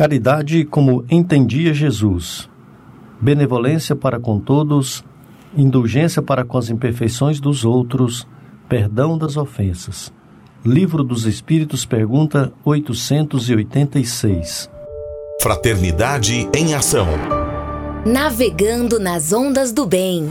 Caridade como entendia Jesus. Benevolência para com todos, indulgência para com as imperfeições dos outros, perdão das ofensas. Livro dos Espíritos, pergunta 886. Fraternidade em Ação. Navegando nas ondas do bem.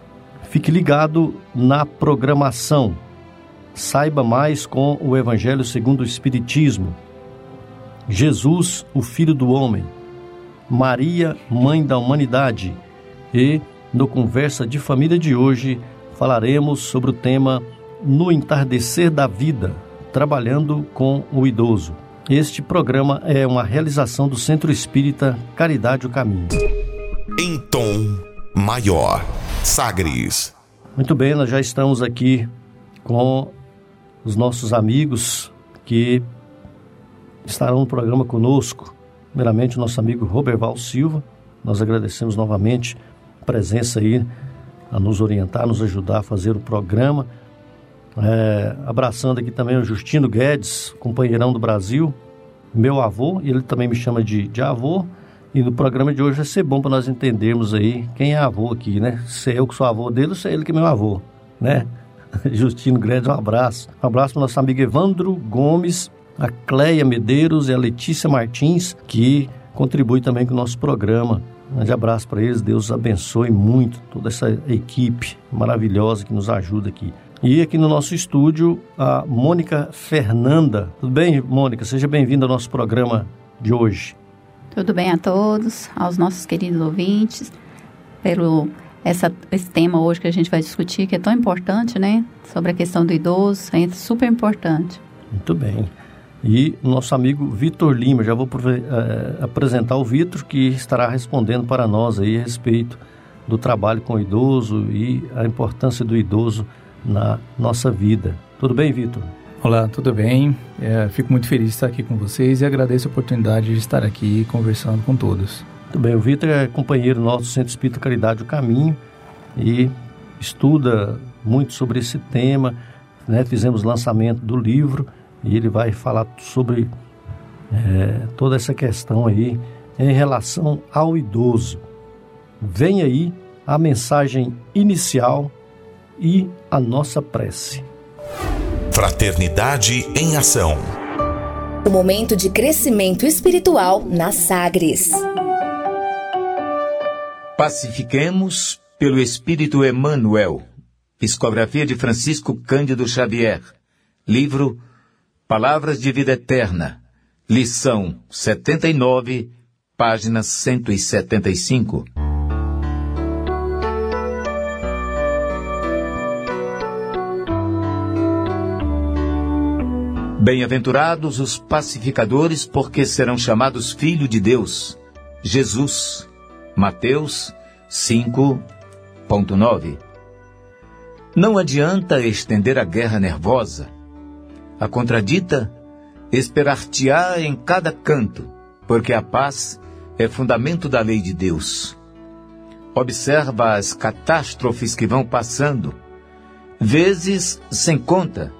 Fique ligado na programação. Saiba mais com o Evangelho segundo o Espiritismo. Jesus, o Filho do Homem. Maria, Mãe da Humanidade. E, no Conversa de Família de hoje, falaremos sobre o tema No Entardecer da Vida, trabalhando com o idoso. Este programa é uma realização do Centro Espírita Caridade o Caminho. Em tom maior. Sagres. Muito bem, nós já estamos aqui com os nossos amigos que estarão no programa conosco. Primeiramente, o nosso amigo Roberval Silva. Nós agradecemos novamente a presença aí, a nos orientar, a nos ajudar a fazer o programa. É, abraçando aqui também o Justino Guedes, companheirão do Brasil, meu avô, e ele também me chama de, de avô. E no programa de hoje vai ser bom para nós entendermos aí quem é avô aqui, né? Se é eu que sou avô dele ou se é ele que é meu avô, né? Justino Guedes, um abraço. Um abraço para nosso amigo Evandro Gomes, a Cleia Medeiros e a Letícia Martins, que contribui também com o nosso programa. Um grande abraço para eles, Deus abençoe muito toda essa equipe maravilhosa que nos ajuda aqui. E aqui no nosso estúdio, a Mônica Fernanda. Tudo bem, Mônica? Seja bem-vinda ao nosso programa de hoje. Tudo bem a todos, aos nossos queridos ouvintes, pelo essa, esse tema hoje que a gente vai discutir, que é tão importante, né? Sobre a questão do idoso, é super importante. Muito bem. E nosso amigo Vitor Lima, já vou uh, apresentar o Vitor, que estará respondendo para nós aí a respeito do trabalho com o idoso e a importância do idoso na nossa vida. Tudo bem, Vitor? Olá, tudo bem? É, fico muito feliz de estar aqui com vocês e agradeço a oportunidade de estar aqui conversando com todos. Muito bem, o Vitor é companheiro nosso do Centro Espírita Caridade o Caminho e estuda muito sobre esse tema. Né? Fizemos lançamento do livro e ele vai falar sobre é, toda essa questão aí em relação ao idoso. Vem aí a mensagem inicial e a nossa prece. Fraternidade em Ação. O momento de crescimento espiritual na Sagres. Pacifiquemos pelo Espírito Emmanuel. Psicografia de Francisco Cândido Xavier. Livro Palavras de Vida Eterna. Lição 79, página 175. Bem-aventurados os pacificadores, porque serão chamados filhos de Deus. Jesus. Mateus 5.9 Não adianta estender a guerra nervosa. A contradita esperar-te-á em cada canto, porque a paz é fundamento da lei de Deus. Observa as catástrofes que vão passando, vezes sem conta,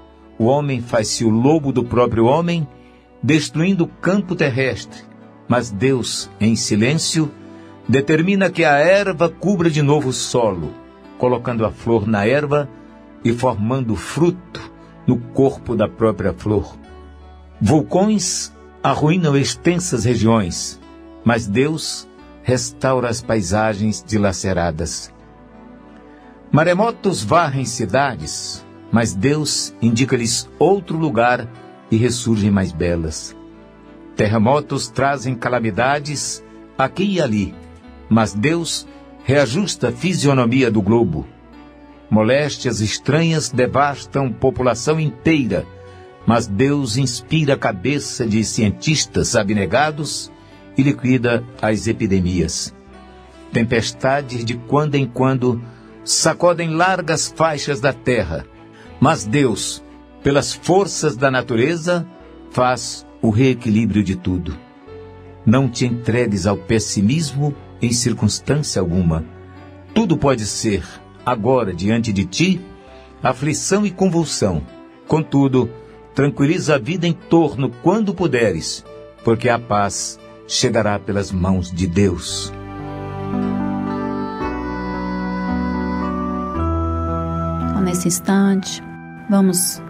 o homem faz-se o lobo do próprio homem, destruindo o campo terrestre. Mas Deus, em silêncio, determina que a erva cubra de novo o solo, colocando a flor na erva e formando fruto no corpo da própria flor. Vulcões arruinam extensas regiões, mas Deus restaura as paisagens dilaceradas. Maremotos varrem cidades, mas Deus indica-lhes outro lugar e ressurgem mais belas. Terremotos trazem calamidades aqui e ali, mas Deus reajusta a fisionomia do globo. Moléstias estranhas devastam população inteira, Mas Deus inspira a cabeça de cientistas abnegados e liquida as epidemias. Tempestades de quando em quando sacodem largas faixas da terra, mas Deus, pelas forças da natureza, faz o reequilíbrio de tudo. Não te entregues ao pessimismo em circunstância alguma. Tudo pode ser, agora diante de ti, aflição e convulsão. Contudo, tranquiliza a vida em torno quando puderes, porque a paz chegará pelas mãos de Deus. Nesse instante, vamos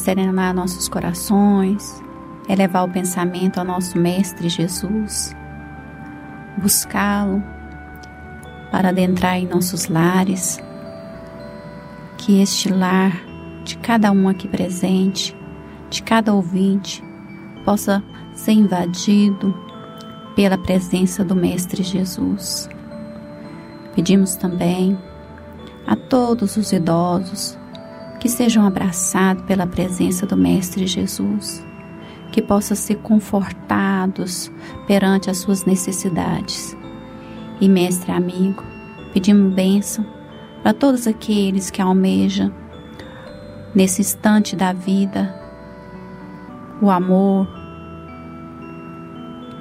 serenar nossos corações, elevar o pensamento ao nosso Mestre Jesus, buscá-lo para adentrar em nossos lares, que este lar de cada um aqui presente, de cada ouvinte, possa ser invadido pela presença do Mestre Jesus. Pedimos também a todos os idosos que sejam abraçados pela presença do Mestre Jesus, que possam ser confortados perante as suas necessidades. E, Mestre amigo, pedimos bênção para todos aqueles que almejam, nesse instante da vida, o amor,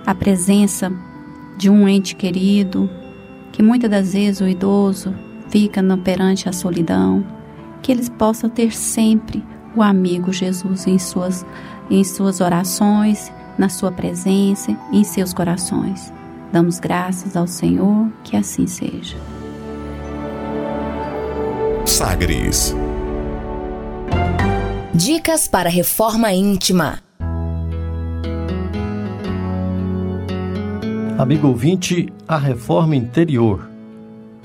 a presença de um ente querido, que muitas das vezes o idoso fica no, perante a solidão, que eles possam ter sempre o amigo Jesus em suas, em suas orações, na sua presença, em seus corações. Damos graças ao Senhor, que assim seja. Sagres. Dicas para reforma íntima. Amigo ouvinte, a reforma interior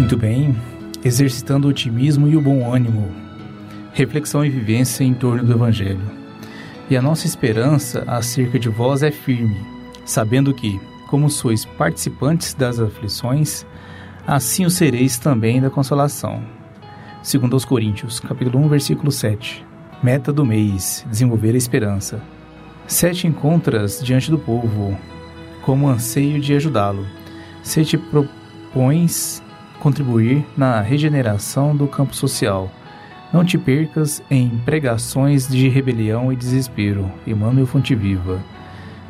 Muito bem, exercitando o otimismo e o bom ânimo, reflexão e vivência em torno do Evangelho. E a nossa esperança acerca de vós é firme, sabendo que, como sois participantes das aflições, assim o sereis também da consolação. Segundo aos Coríntios, capítulo 1, versículo 7. Meta do mês: desenvolver a esperança. Sete encontras diante do povo, como anseio de ajudá-lo. Se te propões contribuir na regeneração do campo social. Não te percas em pregações de rebelião e desespero. Emmanuel Fonteviva.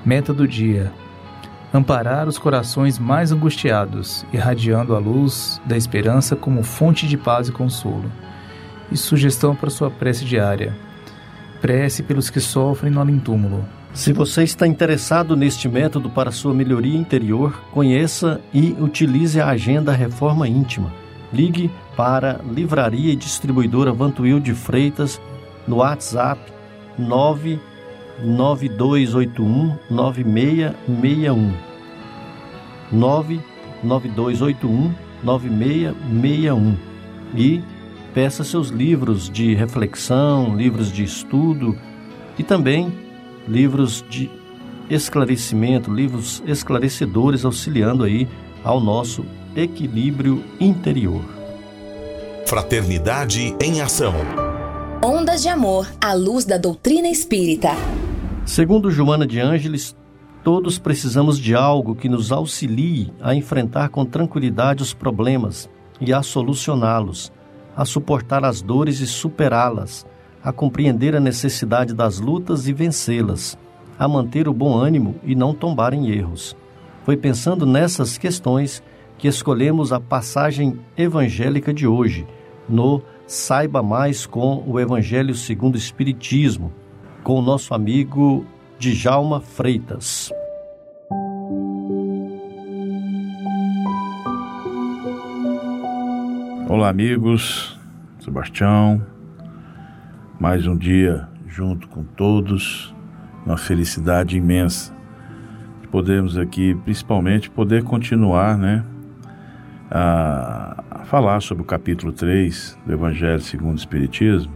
Meta do dia: amparar os corações mais angustiados, irradiando a luz da esperança como fonte de paz e consolo. E sugestão para sua prece diária: prece pelos que sofrem no além-túmulo. Se você está interessado neste método para sua melhoria interior, conheça e utilize a Agenda Reforma Íntima. Ligue para Livraria e Distribuidora Vantuil de Freitas no WhatsApp 99281 9661. 99281 9661 e peça seus livros de reflexão, livros de estudo e também livros de esclarecimento, livros esclarecedores auxiliando aí ao nosso equilíbrio interior. Fraternidade em ação. Ondas de amor à luz da doutrina espírita. Segundo Joana de Ângeles, todos precisamos de algo que nos auxilie a enfrentar com tranquilidade os problemas e a solucioná-los, a suportar as dores e superá-las, a compreender a necessidade das lutas e vencê-las, a manter o bom ânimo e não tombar em erros. Foi pensando nessas questões que escolhemos a passagem evangélica de hoje, no Saiba Mais com o Evangelho segundo o Espiritismo, com o nosso amigo Djalma Freitas. Olá, amigos. Sebastião, mais um dia junto com todos, uma felicidade imensa. Podemos aqui, principalmente, poder continuar, né, a, a falar sobre o capítulo 3 do Evangelho segundo o Espiritismo.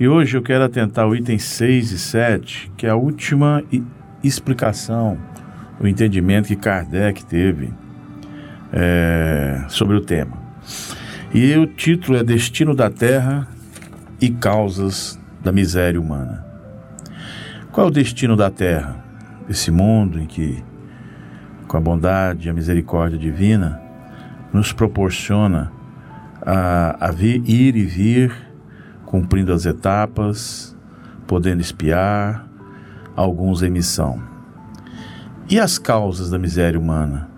E hoje eu quero atentar o item 6 e 7, que é a última explicação, o entendimento que Kardec teve é, sobre o tema. E o título é Destino da Terra e Causas da Miséria Humana. Qual é o destino da Terra? Esse mundo em que, com a bondade e a misericórdia divina, nos proporciona a, a vir, ir e vir, cumprindo as etapas, podendo espiar, alguns em missão. E as causas da miséria humana?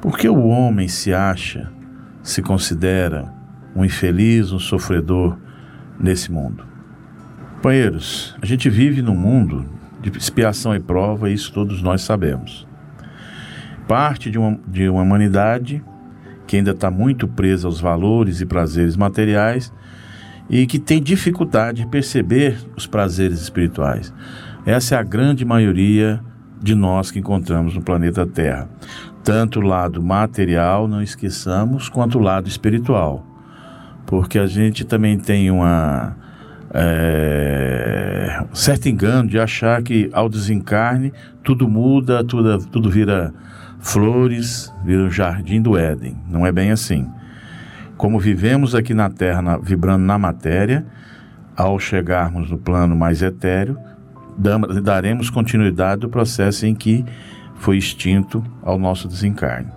Por que o homem se acha, se considera um infeliz, um sofredor nesse mundo? Companheiros, a gente vive num mundo de expiação e prova, isso todos nós sabemos. Parte de uma, de uma humanidade que ainda está muito presa aos valores e prazeres materiais e que tem dificuldade de perceber os prazeres espirituais. Essa é a grande maioria de nós que encontramos no planeta Terra. Tanto o lado material, não esqueçamos, quanto o lado espiritual. Porque a gente também tem uma, é, um certo engano de achar que ao desencarne tudo muda, tudo, tudo vira flores, vira o jardim do Éden. Não é bem assim. Como vivemos aqui na Terra, na, vibrando na matéria, ao chegarmos no plano mais etéreo, daremos continuidade ao processo em que foi extinto ao nosso desencarne.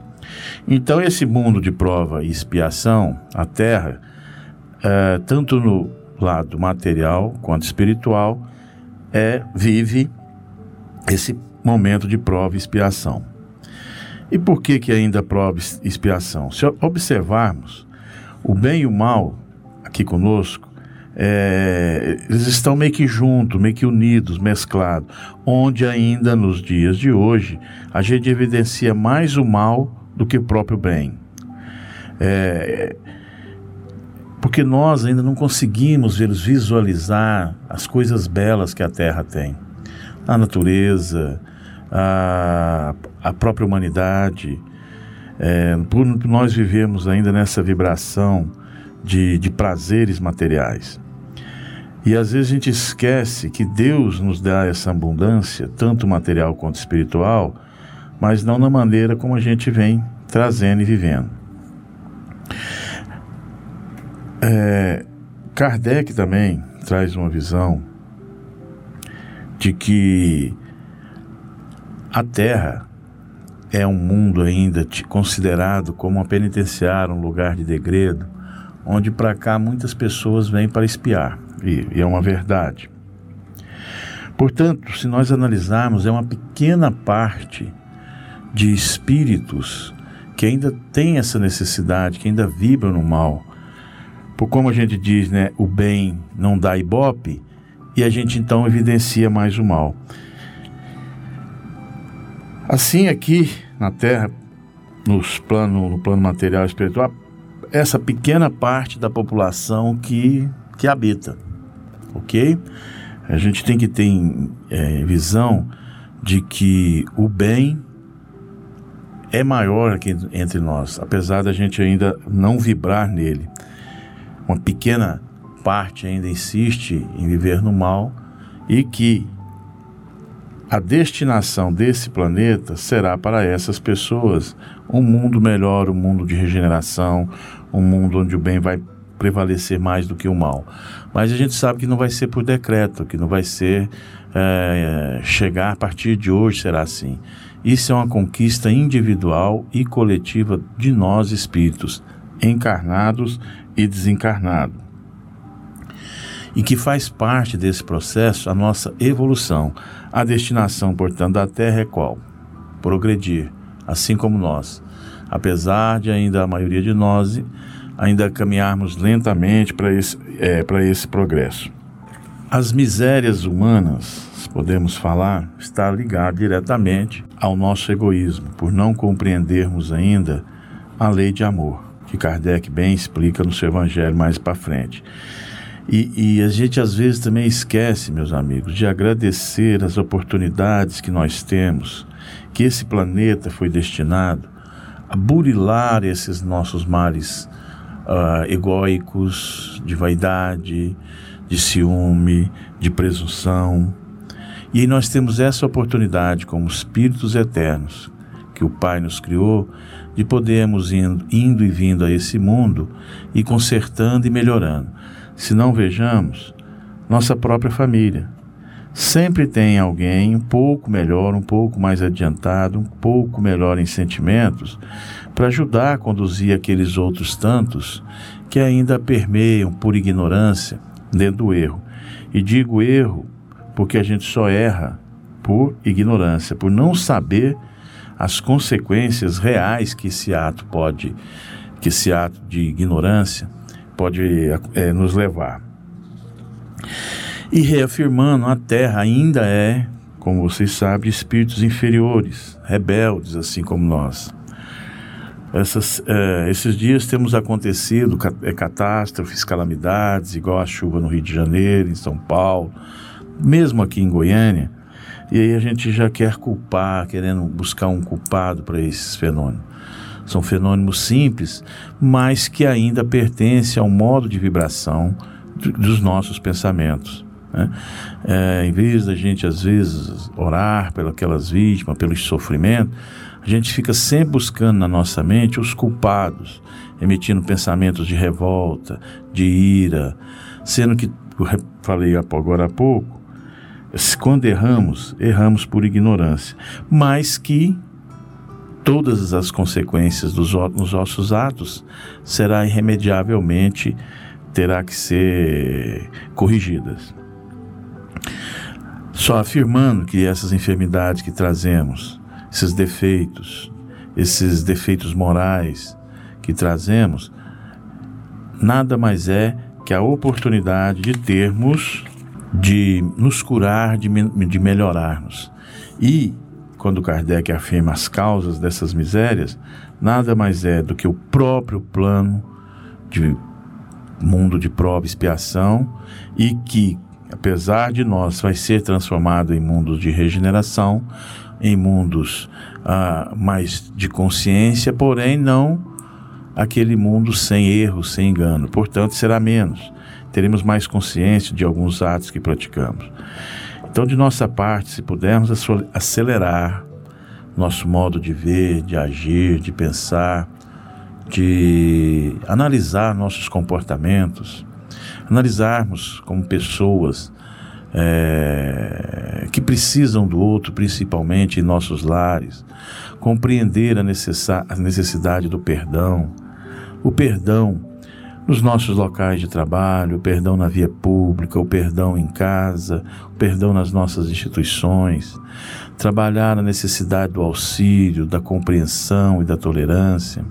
Então, esse mundo de prova e expiação, a Terra, é, tanto no lado material quanto espiritual, é vive esse momento de prova e expiação. E por que, que ainda prova e expiação? Se observarmos, o bem e o mal aqui conosco, é, eles estão meio que juntos, meio que unidos, mesclados, onde ainda nos dias de hoje a gente evidencia mais o mal do que o próprio bem. É, porque nós ainda não conseguimos visualizar as coisas belas que a Terra tem. A natureza, a, a própria humanidade. É, por nós vivemos ainda nessa vibração de, de prazeres materiais. E às vezes a gente esquece que Deus nos dá essa abundância, tanto material quanto espiritual, mas não na maneira como a gente vem trazendo e vivendo. É, Kardec também traz uma visão de que a Terra é um mundo ainda considerado como uma penitenciária, um lugar de degredo, onde para cá muitas pessoas vêm para espiar, e, e é uma verdade. Portanto, se nós analisarmos, é uma pequena parte de espíritos que ainda tem essa necessidade, que ainda vibram no mal, por como a gente diz, né, o bem não dá ibope, e a gente então evidencia mais o mal. Assim aqui na Terra, nos plano, no plano material e espiritual, essa pequena parte da população que, que habita, ok? A gente tem que ter é, visão de que o bem é maior aqui entre nós, apesar da gente ainda não vibrar nele uma pequena parte ainda insiste em viver no mal e que a destinação desse planeta será para essas pessoas um mundo melhor, um mundo de regeneração, um mundo onde o bem vai prevalecer mais do que o mal. Mas a gente sabe que não vai ser por decreto, que não vai ser é, chegar a partir de hoje será assim. Isso é uma conquista individual e coletiva de nós espíritos, encarnados e desencarnado. E que faz parte desse processo a nossa evolução. A destinação, portanto, da Terra é qual? Progredir, assim como nós. Apesar de ainda a maioria de nós ainda caminharmos lentamente para esse, é, esse progresso. As misérias humanas, podemos falar, está ligado diretamente ao nosso egoísmo, por não compreendermos ainda a lei de amor que Kardec bem explica no seu evangelho mais para frente. E, e, a gente às vezes também esquece, meus amigos, de agradecer as oportunidades que nós temos, que esse planeta foi destinado a burilar esses nossos mares uh, egóicos, de vaidade, de ciúme, de presunção. E nós temos essa oportunidade, como espíritos eternos, que o Pai nos criou, de podermos indo, indo e vindo a esse mundo e consertando e melhorando. Se não vejamos, nossa própria família. Sempre tem alguém um pouco melhor, um pouco mais adiantado, um pouco melhor em sentimentos, para ajudar a conduzir aqueles outros tantos que ainda permeiam por ignorância dentro do erro. E digo erro porque a gente só erra por ignorância, por não saber as consequências reais que esse ato pode, que esse ato de ignorância pode é, nos levar. E reafirmando, a Terra ainda é, como vocês sabem, espíritos inferiores, rebeldes, assim como nós. Essas, é, esses dias temos acontecido é, catástrofes, calamidades, igual a chuva no Rio de Janeiro, em São Paulo, mesmo aqui em Goiânia, e aí a gente já quer culpar, querendo buscar um culpado para esses fenômenos. São fenômenos simples, mas que ainda pertencem ao modo de vibração dos nossos pensamentos. Né? É, em vez da gente, às vezes, orar pelas vítimas, pelos sofrimentos, a gente fica sempre buscando na nossa mente os culpados, emitindo pensamentos de revolta, de ira, sendo que, falei agora há pouco, quando erramos, erramos por ignorância, mas que todas as consequências dos, dos nossos atos será irremediavelmente terá que ser corrigidas. Só afirmando que essas enfermidades que trazemos, esses defeitos, esses defeitos morais que trazemos, nada mais é que a oportunidade de termos, de nos curar, de, de melhorarmos. E, quando Kardec afirma as causas dessas misérias, nada mais é do que o próprio plano de mundo de prova e expiação e que, apesar de nós, vai ser transformado em mundos de regeneração, em mundos ah, mais de consciência, porém não aquele mundo sem erro, sem engano. Portanto, será menos. Teremos mais consciência de alguns atos que praticamos. Então, de nossa parte, se pudermos acelerar nosso modo de ver, de agir, de pensar, de analisar nossos comportamentos, analisarmos como pessoas é, que precisam do outro, principalmente em nossos lares, compreender a, a necessidade do perdão, o perdão nos nossos locais de trabalho, o perdão na via pública, o perdão em casa, o perdão nas nossas instituições, trabalhar a necessidade do auxílio, da compreensão e da tolerância,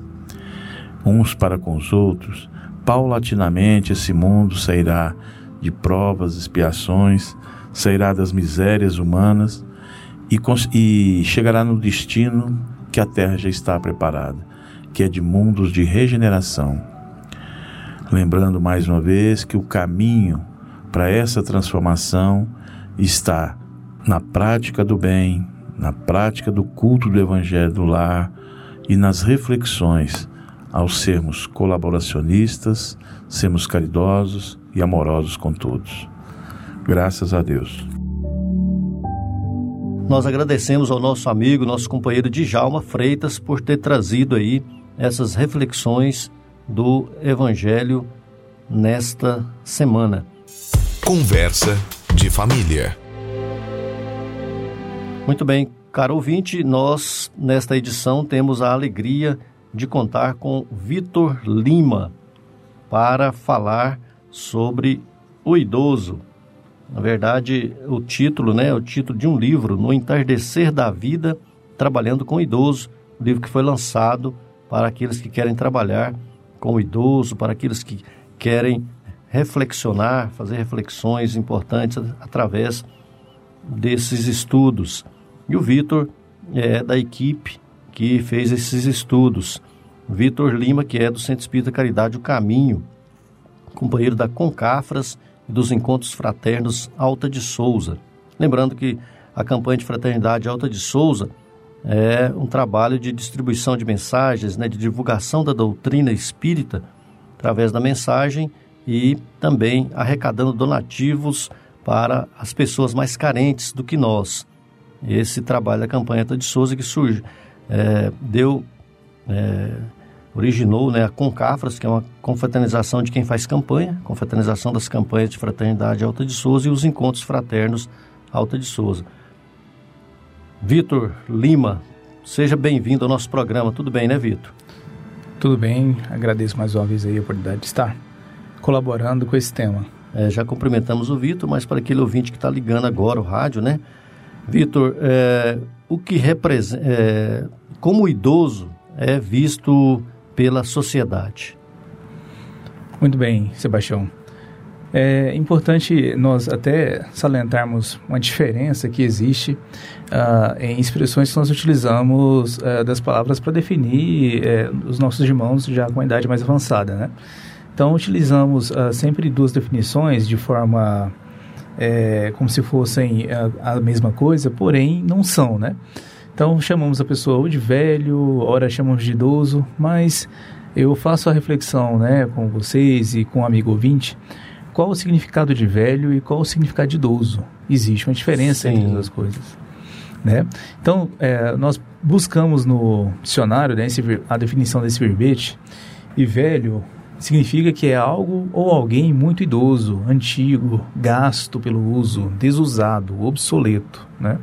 uns para com os outros, paulatinamente esse mundo sairá de provas, expiações, sairá das misérias humanas e, e chegará no destino que a terra já está preparada, que é de mundos de regeneração. Lembrando mais uma vez que o caminho para essa transformação está na prática do bem, na prática do culto do Evangelho do lar e nas reflexões ao sermos colaboracionistas, sermos caridosos e amorosos com todos. Graças a Deus. Nós agradecemos ao nosso amigo, nosso companheiro Djalma Freitas por ter trazido aí essas reflexões do Evangelho nesta semana. Conversa de família. Muito bem, caro ouvinte, nós nesta edição temos a alegria de contar com Vitor Lima para falar sobre o idoso. Na verdade, o título, né, é o título de um livro, No Entardecer da Vida, Trabalhando com o Idoso, um livro que foi lançado para aqueles que querem trabalhar com o idoso, para aqueles que querem reflexionar, fazer reflexões importantes através desses estudos. E o Vitor é da equipe que fez esses estudos. Vitor Lima, que é do Centro Espírita Caridade O Caminho, companheiro da Concafras e dos Encontros Fraternos Alta de Souza. Lembrando que a campanha de fraternidade Alta de Souza é um trabalho de distribuição de mensagens, né, de divulgação da doutrina espírita através da mensagem e também arrecadando donativos para as pessoas mais carentes do que nós. Esse trabalho da campanha Alta de Souza que surge, é, deu, é, originou né, a Concafras, que é uma confraternização de quem faz campanha, confraternização das campanhas de fraternidade Alta de Souza e os encontros fraternos Alta de Souza. Vitor Lima, seja bem-vindo ao nosso programa. Tudo bem, né, Vitor? Tudo bem, agradeço mais uma vez aí a oportunidade de estar colaborando com esse tema. É, já cumprimentamos o Vitor, mas para aquele ouvinte que está ligando agora o rádio, né? Vitor, é, o que representa, é, como o idoso é visto pela sociedade? Muito bem, Sebastião. É importante nós até salientarmos uma diferença que existe uh, em expressões que nós utilizamos uh, das palavras para definir uh, os nossos irmãos já com a idade mais avançada, né? Então, utilizamos sempre duas definições de forma é, como se fossem a, a, mesma coisa, porém não são, né? Então, chamamos a pessoa ou de velho, ora chamamos de idoso, mas eu faço a reflexão né, com vocês e com o amigo ouvinte qual o significado de velho e qual o significado de idoso. Existe uma diferença Sim. entre as duas coisas. Né? Então, é, nós buscamos no dicionário né, esse, a definição desse verbete, e velho significa que é algo ou alguém muito idoso, antigo, gasto pelo uso, desusado, obsoleto. Né?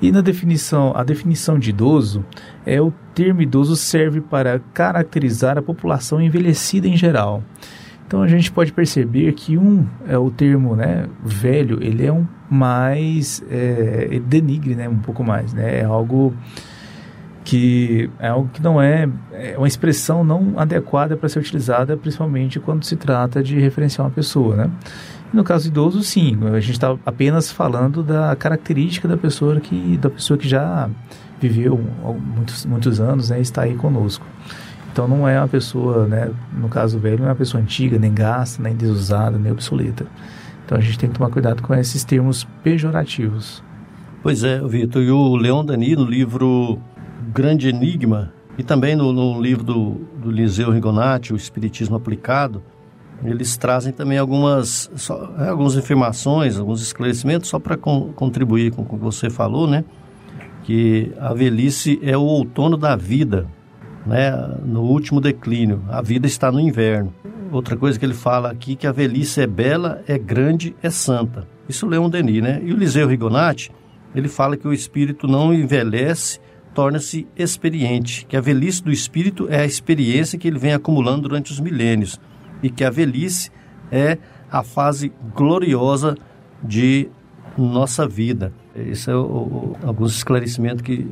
E na definição, a definição de idoso é o termo idoso serve para caracterizar a população envelhecida em geral. Então a gente pode perceber que um é o termo, né, velho, ele é um mais é, ele denigre, né, um pouco mais, né, é algo que é algo que não é, é uma expressão não adequada para ser utilizada, principalmente quando se trata de referenciar uma pessoa, né? no caso idoso, sim, a gente está apenas falando da característica da pessoa que da pessoa que já viveu muitos muitos anos, né, está aí conosco. Então não é uma pessoa, né, no caso velho, não é uma pessoa antiga, nem gasta, nem desusada, nem obsoleta. Então a gente tem que tomar cuidado com esses termos pejorativos. Pois é, Vitor. E o Leon Denis, no livro Grande Enigma, e também no, no livro do, do Liseu Rigonati, O Espiritismo Aplicado, eles trazem também algumas, só, é, algumas informações, alguns esclarecimentos, só para con, contribuir com o que você falou, né? Que a velhice é o outono da vida né, no último declínio. A vida está no inverno. Outra coisa que ele fala aqui que a velhice é bela, é grande, é santa. Isso Leon Denis, né? E o Liseu Rigonati, ele fala que o espírito não envelhece, torna-se experiente, que a velhice do espírito é a experiência que ele vem acumulando durante os milênios e que a velhice é a fase gloriosa de nossa vida. Esse é o, o, alguns esclarecimentos que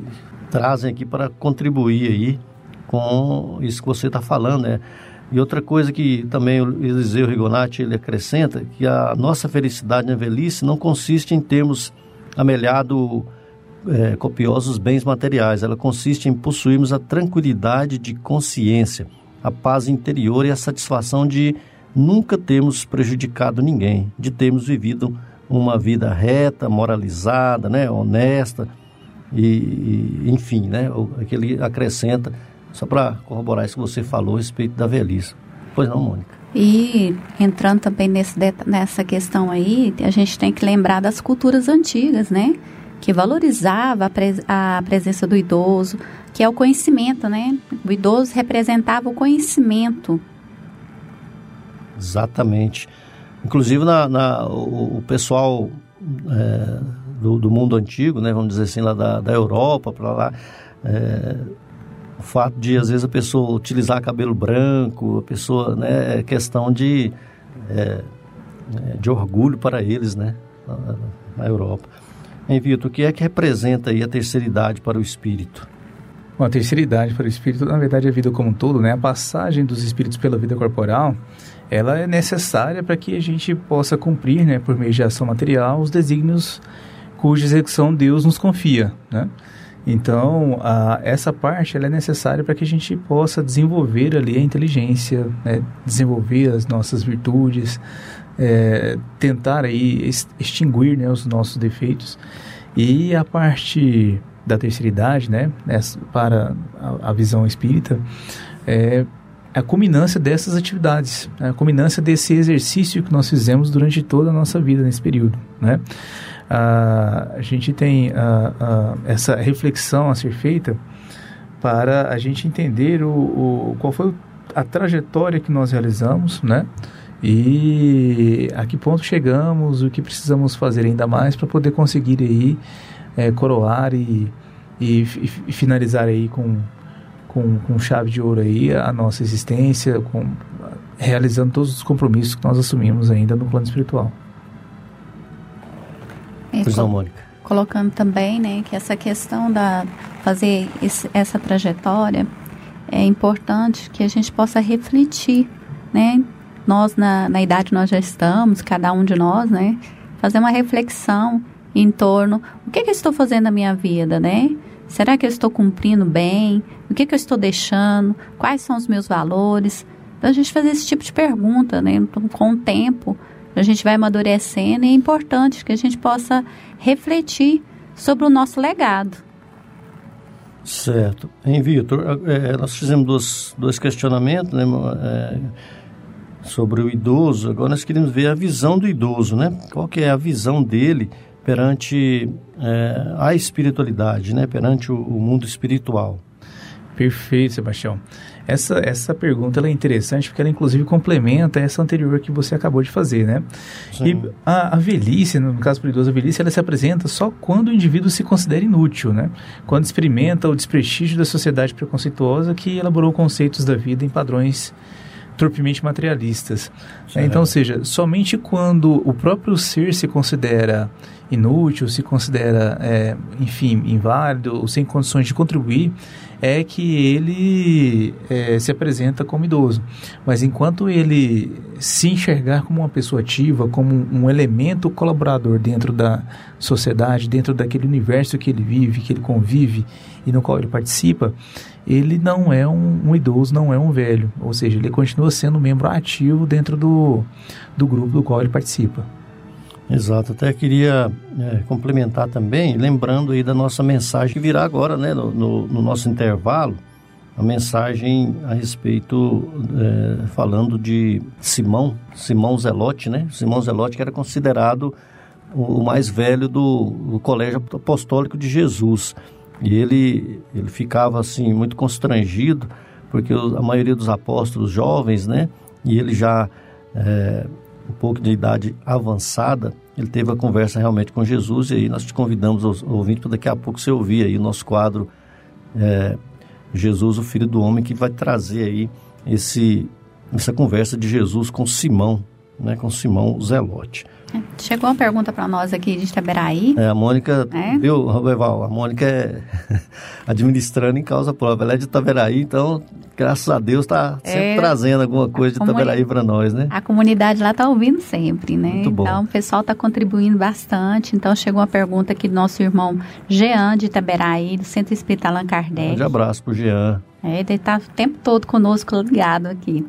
trazem aqui para contribuir aí com isso que você está falando, né? E outra coisa que também o Eliseu Rigonati ele acrescenta, que a nossa felicidade na velhice não consiste em termos amelhado é, copiosos bens materiais, ela consiste em possuirmos a tranquilidade de consciência, a paz interior e a satisfação de nunca termos prejudicado ninguém, de termos vivido uma vida reta, moralizada, né, honesta, e, e enfim, né, aquele acrescenta só para corroborar isso que você falou a respeito da velhice. Pois não, Mônica? E entrando também nesse, nessa questão aí, a gente tem que lembrar das culturas antigas, né? Que valorizava a, pres a presença do idoso, que é o conhecimento, né? O idoso representava o conhecimento. Exatamente. Inclusive, na, na o, o, pessoal é, do, do, mundo antigo, né? Vamos dizer assim, lá da, da Europa, para lá... É, fato de, às vezes, a pessoa utilizar cabelo branco, a pessoa, né, é questão de, é, é de orgulho para eles, né, na, Europa. Hein, Vitor, o que é que representa aí a terceira idade para o espírito? Bom, a terceira idade para o espírito, na verdade, é a vida como um todo, né? A passagem dos espíritos pela vida corporal, ela é necessária para que a gente possa cumprir, né, por meio de ação material, os desígnios cuja execução Deus nos confia, né? Então, a, essa parte é necessária para que a gente possa desenvolver ali a inteligência, né? desenvolver as nossas virtudes, é, tentar aí extinguir né, os nossos defeitos. E a parte da terceira idade, né, para a, a visão espírita, é a culminância dessas atividades, né, a culminância desse exercício que nós fizemos durante toda a nossa vida nesse período, né? A gente tem essa reflexão a ser feita para a gente entender o, o, qual foi a trajetória que nós realizamos, né? E a que ponto chegamos, o que precisamos fazer ainda mais para poder conseguir aí é, coroar e, e, e, finalizar aí com, com, com chave de ouro aí a nossa existência, com, realizando todos os compromissos que nós assumimos ainda no plano espiritual. É, pois não, Mônica. Colocando também, né, que essa questão da fazer esse, essa trajetória é importante que a gente possa refletir, né? Nós na, na idade nós já estamos, cada um de nós, né? Fazer uma reflexão em torno o que, que eu estou fazendo na minha vida, né? Será que eu estou cumprindo bem? O que, que eu estou deixando? Quais são os meus valores? Então, a gente fazer esse tipo de pergunta, né? Então, com o tempo, a gente vai amadurecendo e é importante que a gente possa refletir sobre o nosso legado. Certo. Em Vitor, é, nós fizemos dois, dois questionamentos né, é, sobre o idoso. Agora nós queremos ver a visão do idoso, né? Qual que é a visão dele perante é, a espiritualidade, né? Perante o, o mundo espiritual. Perfeito, Sebastião. Essa, essa pergunta é interessante porque ela inclusive complementa essa anterior que você acabou de fazer, né? Sim. E a, a, velhice, no caso do idoso, a velhice ela se apresenta só quando o indivíduo se considera inútil, né? Quando experimenta o desprestígio da sociedade preconceituosa que elaborou conceitos da vida em padrões torpemente materialistas. Então, ou seja, somente quando o próprio ser se considera inútil, se considera, é, enfim, inválido ou sem condições de contribuir, é que ele é, se apresenta como idoso. Mas enquanto ele se enxergar como uma pessoa ativa, como um elemento colaborador dentro da sociedade, dentro daquele universo que ele vive, que ele convive e no qual ele participa, ele não é um, um idoso, não é um velho. Ou seja, ele continua sendo membro ativo dentro do, do grupo do qual ele participa. Exato, até queria é, complementar também, lembrando aí da nossa mensagem que virá agora, né, no, no, no nosso intervalo, a mensagem a respeito, é, falando de Simão, Simão Zelote, né, Simão Zelote que era considerado o mais velho do, do, Colégio Apostólico de Jesus, e ele, ele ficava assim muito constrangido, porque a maioria dos apóstolos jovens, né, e ele já... É, um pouco de idade avançada, ele teve a conversa realmente com Jesus e aí nós te convidamos, ao ouvinte, para daqui a pouco você ouvir aí o nosso quadro é, Jesus, o Filho do Homem, que vai trazer aí esse, essa conversa de Jesus com Simão, né, com Simão Zelote. Chegou uma pergunta para nós aqui de Itaberaí. É, a Mônica, é? viu, Roberval, a Mônica é administrando em causa própria. Ela é de Itaberaí, então, graças a Deus, está sempre é, trazendo alguma coisa de Itaberaí para nós, né? A comunidade lá está ouvindo sempre, né? Muito bom. Então, o pessoal está contribuindo bastante. Então, chegou uma pergunta aqui do nosso irmão Jean de Itaberaí, do Centro Espírita Allan Kardec. Um grande abraço para o Jean. É, ele está o tempo todo conosco ligado aqui.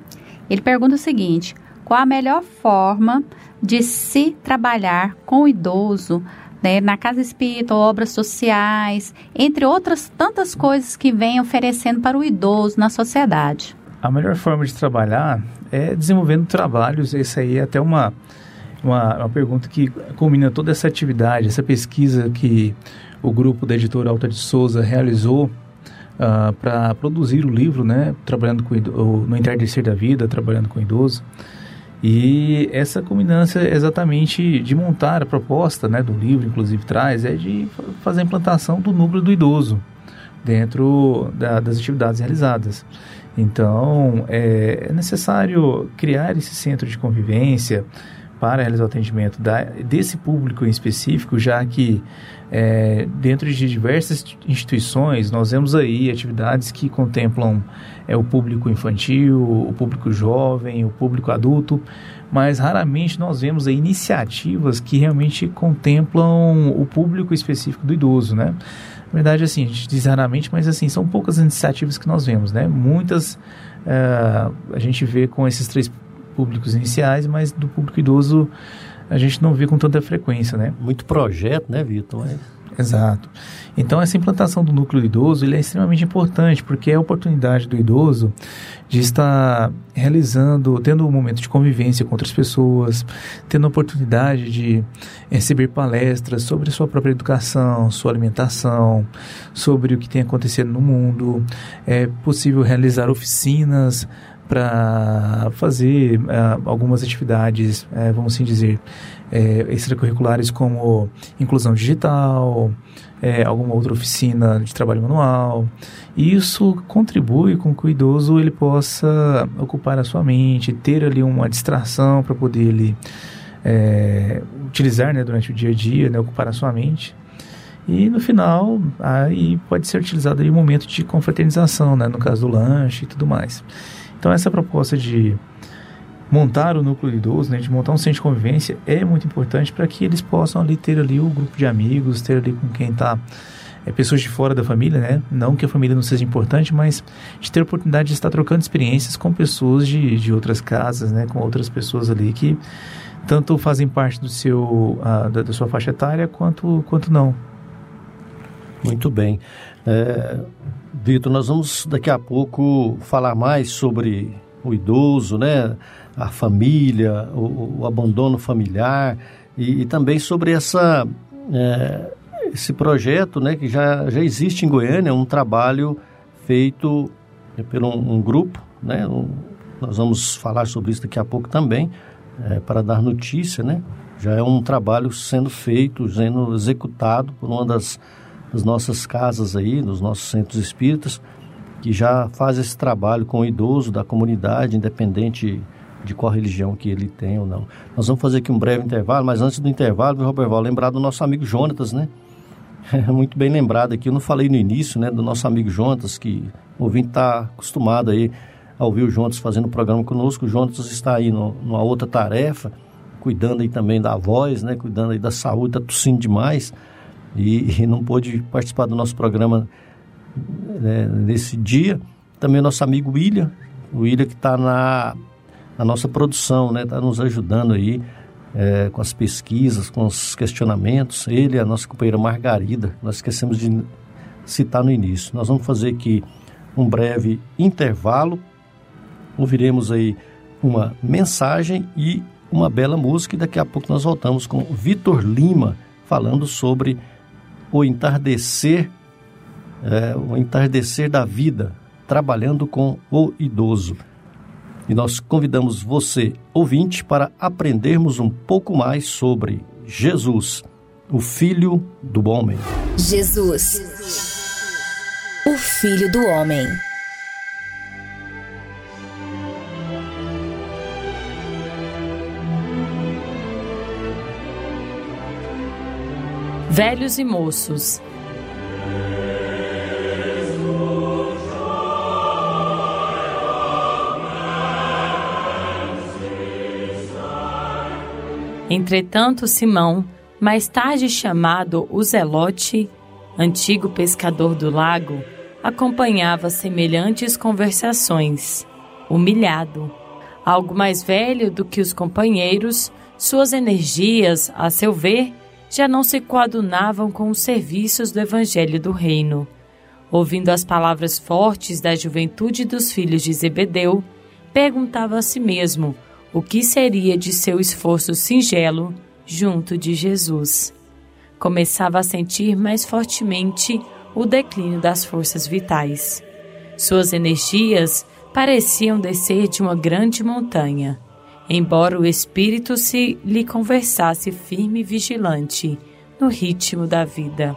Ele pergunta o seguinte: qual a melhor forma de se trabalhar com o idoso né, na casa espírita, obras sociais, entre outras tantas coisas que vem oferecendo para o idoso na sociedade? A melhor forma de trabalhar é desenvolvendo trabalhos. Essa aí é até uma, uma, uma pergunta que combina toda essa atividade, essa pesquisa que o grupo da editora Alta de Souza realizou uh, para produzir o livro, né, trabalhando com no entardecer da vida, trabalhando com idoso. E essa culminância é exatamente de montar a proposta né, do livro, inclusive traz, é de fazer a implantação do núcleo do idoso dentro da, das atividades realizadas. Então, é, é necessário criar esse centro de convivência, para realizar o atendimento da, desse público em específico, já que é, dentro de diversas instituições nós vemos aí atividades que contemplam é, o público infantil, o público jovem, o público adulto, mas raramente nós vemos aí iniciativas que realmente contemplam o público específico do idoso, né? Na verdade, assim, a gente diz raramente, mas assim, são poucas iniciativas que nós vemos, né? Muitas uh, a gente vê com esses três públicos iniciais, mas do público idoso a gente não vê com tanta frequência, né? Muito projeto, né, Vitor? É. Exato. Então essa implantação do núcleo idoso ele é extremamente importante porque é a oportunidade do idoso de estar realizando, tendo um momento de convivência com outras pessoas, tendo a oportunidade de receber palestras sobre sua própria educação, sua alimentação, sobre o que tem acontecido no mundo. É possível realizar oficinas para fazer uh, algumas atividades, uh, vamos assim dizer, uh, extracurriculares como inclusão digital, alguma outra oficina de trabalho manual. E isso contribui com que o idoso ele possa ocupar a sua mente, ter ali uma distração para poder ele, utilizar né, durante o dia a dia, né, ocupar a sua mente. E no final, aí pode ser utilizado aí um momento de confraternização, né, no caso do lanche e tudo mais. Então essa proposta de montar o núcleo idoso, né, de montar um centro de convivência é muito importante para que eles possam ali ter ali o grupo de amigos, ter ali com quem está é, pessoas de fora da família, né? Não que a família não seja importante, mas de ter a oportunidade de estar trocando experiências com pessoas de, de outras casas, né? Com outras pessoas ali que tanto fazem parte do seu da, da, sua faixa etária quanto quanto não. Muito bem. É, Vitor, nós vamos daqui a pouco falar mais sobre o idoso, né? A família, o, o abandono familiar e, e, também sobre essa, é, esse projeto, né? Que já, já existe em Goiânia, um trabalho feito por um, um grupo, né? Um, nós vamos falar sobre isso daqui a pouco também, é, para dar notícia, né? Já é um trabalho sendo feito, sendo executado por uma das das nossas casas aí, dos nossos centros espíritas, que já faz esse trabalho com o idoso da comunidade, independente de qual religião que ele tem ou não. Nós vamos fazer aqui um breve intervalo, mas antes do intervalo, Robert Val, lembrar do nosso amigo Jonatas, né? Muito bem lembrado aqui, eu não falei no início, né, do nosso amigo Jonatas, que o ouvinte está acostumado aí a ouvir o Jonatas fazendo o programa conosco. O Jonatas está aí no, numa outra tarefa, cuidando aí também da voz, né, cuidando aí da saúde, está tossindo demais e, e não pôde participar do nosso programa né, nesse dia. Também o nosso amigo William, o William que está na, na nossa produção, né, está nos ajudando aí é, com as pesquisas, com os questionamentos. Ele a nossa companheira Margarida, nós esquecemos de citar no início. Nós vamos fazer aqui um breve intervalo, ouviremos aí uma mensagem e uma bela música e daqui a pouco nós voltamos com Vitor Lima falando sobre o entardecer, é, o entardecer da vida, trabalhando com o idoso. E nós convidamos você, ouvinte, para aprendermos um pouco mais sobre Jesus, o Filho do Homem. Jesus, o Filho do Homem. Velhos e moços. Entretanto, Simão, mais tarde chamado o Zelote, antigo pescador do lago, acompanhava semelhantes conversações. Humilhado, algo mais velho do que os companheiros, suas energias, a seu ver, já não se coadunavam com os serviços do Evangelho do Reino. Ouvindo as palavras fortes da juventude dos filhos de Zebedeu, perguntava a si mesmo o que seria de seu esforço singelo junto de Jesus. Começava a sentir mais fortemente o declínio das forças vitais. Suas energias pareciam descer de uma grande montanha embora o espírito se lhe conversasse firme e vigilante no ritmo da vida.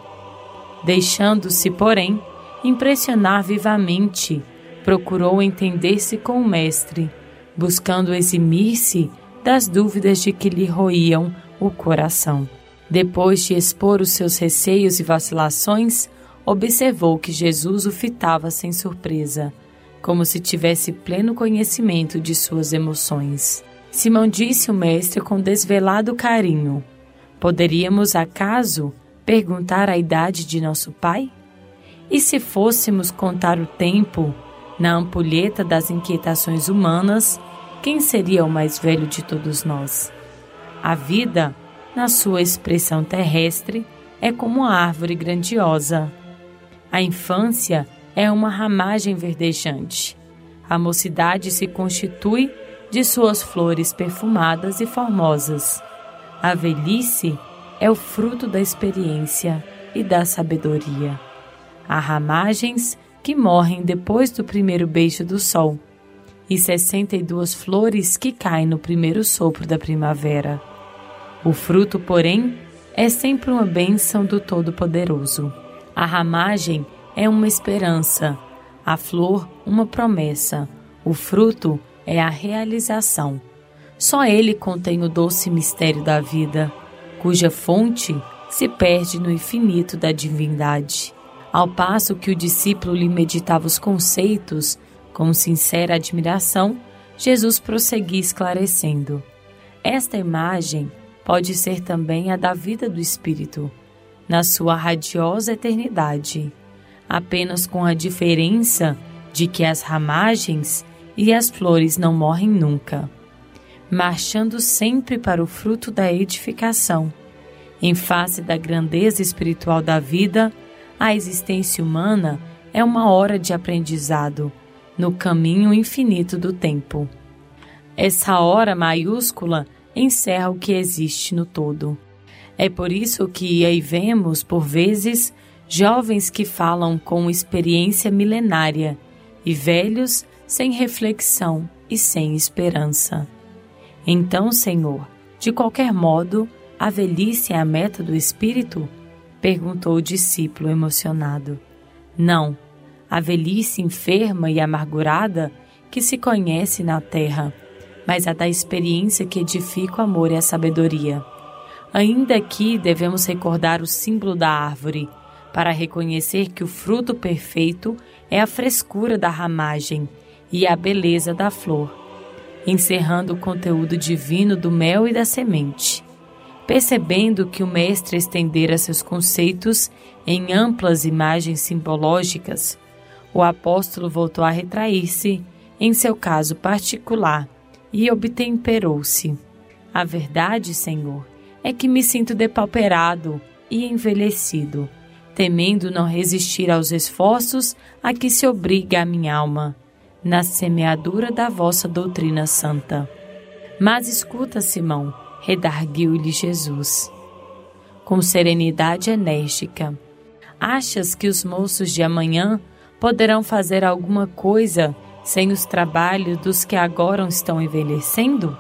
Deixando-se, porém, impressionar vivamente, procurou entender-se com o mestre, buscando eximir-se das dúvidas de que lhe roíam o coração. Depois de expor os seus receios e vacilações, observou que Jesus o fitava sem surpresa, como se tivesse pleno conhecimento de suas emoções. Simão disse o mestre com desvelado carinho: Poderíamos, acaso, perguntar a idade de nosso pai? E se fôssemos contar o tempo na ampulheta das inquietações humanas, quem seria o mais velho de todos nós? A vida, na sua expressão terrestre, é como uma árvore grandiosa. A infância é uma ramagem verdejante. A mocidade se constitui de suas flores perfumadas e formosas. A velhice é o fruto da experiência e da sabedoria. Há ramagens que morrem depois do primeiro beijo do sol e 62 flores que caem no primeiro sopro da primavera. O fruto, porém, é sempre uma bênção do Todo-Poderoso. A ramagem é uma esperança, a flor, uma promessa, o fruto é a realização. Só ele contém o doce mistério da vida, cuja fonte se perde no infinito da divindade. Ao passo que o discípulo lhe meditava os conceitos com sincera admiração, Jesus prosseguia esclarecendo: Esta imagem pode ser também a da vida do Espírito, na sua radiosa eternidade, apenas com a diferença de que as ramagens e as flores não morrem nunca, marchando sempre para o fruto da edificação. Em face da grandeza espiritual da vida, a existência humana é uma hora de aprendizado no caminho infinito do tempo. Essa hora maiúscula encerra o que existe no todo. É por isso que aí vemos, por vezes, jovens que falam com experiência milenária e velhos sem reflexão e sem esperança. Então, Senhor, de qualquer modo, a velhice é a meta do espírito? perguntou o discípulo emocionado. Não, a velhice enferma e amargurada que se conhece na terra, mas a da experiência que edifica o amor e a sabedoria. Ainda aqui devemos recordar o símbolo da árvore, para reconhecer que o fruto perfeito é a frescura da ramagem e a beleza da flor, encerrando o conteúdo divino do mel e da semente. Percebendo que o Mestre estendera seus conceitos em amplas imagens simbológicas, o apóstolo voltou a retrair-se em seu caso particular e obtemperou-se. A verdade, Senhor, é que me sinto depauperado e envelhecido, temendo não resistir aos esforços a que se obriga a minha alma, na semeadura da vossa doutrina santa. Mas escuta, Simão, redarguiu-lhe Jesus. Com serenidade enérgica, achas que os moços de amanhã poderão fazer alguma coisa sem os trabalhos dos que agora estão envelhecendo?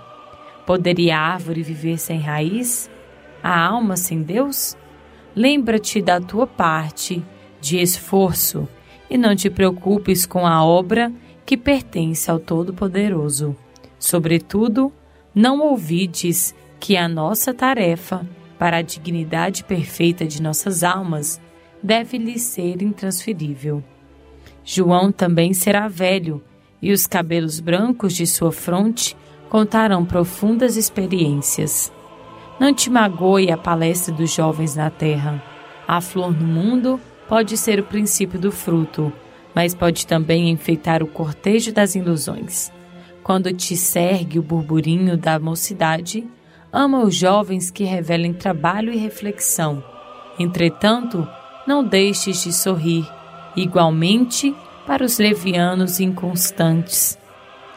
Poderia a árvore viver sem raiz? A alma sem Deus? Lembra-te da tua parte de esforço e não te preocupes com a obra que pertence ao Todo-Poderoso. Sobretudo, não ouvides que a nossa tarefa para a dignidade perfeita de nossas almas deve lhe ser intransferível. João também será velho, e os cabelos brancos de sua fronte contarão profundas experiências. Não te magoe a palestra dos jovens na terra. A flor no mundo pode ser o princípio do fruto, mas pode também enfeitar o cortejo das ilusões. Quando te sergue o burburinho da mocidade, ama os jovens que revelem trabalho e reflexão. Entretanto, não deixes de sorrir Igualmente, para os levianos inconstantes.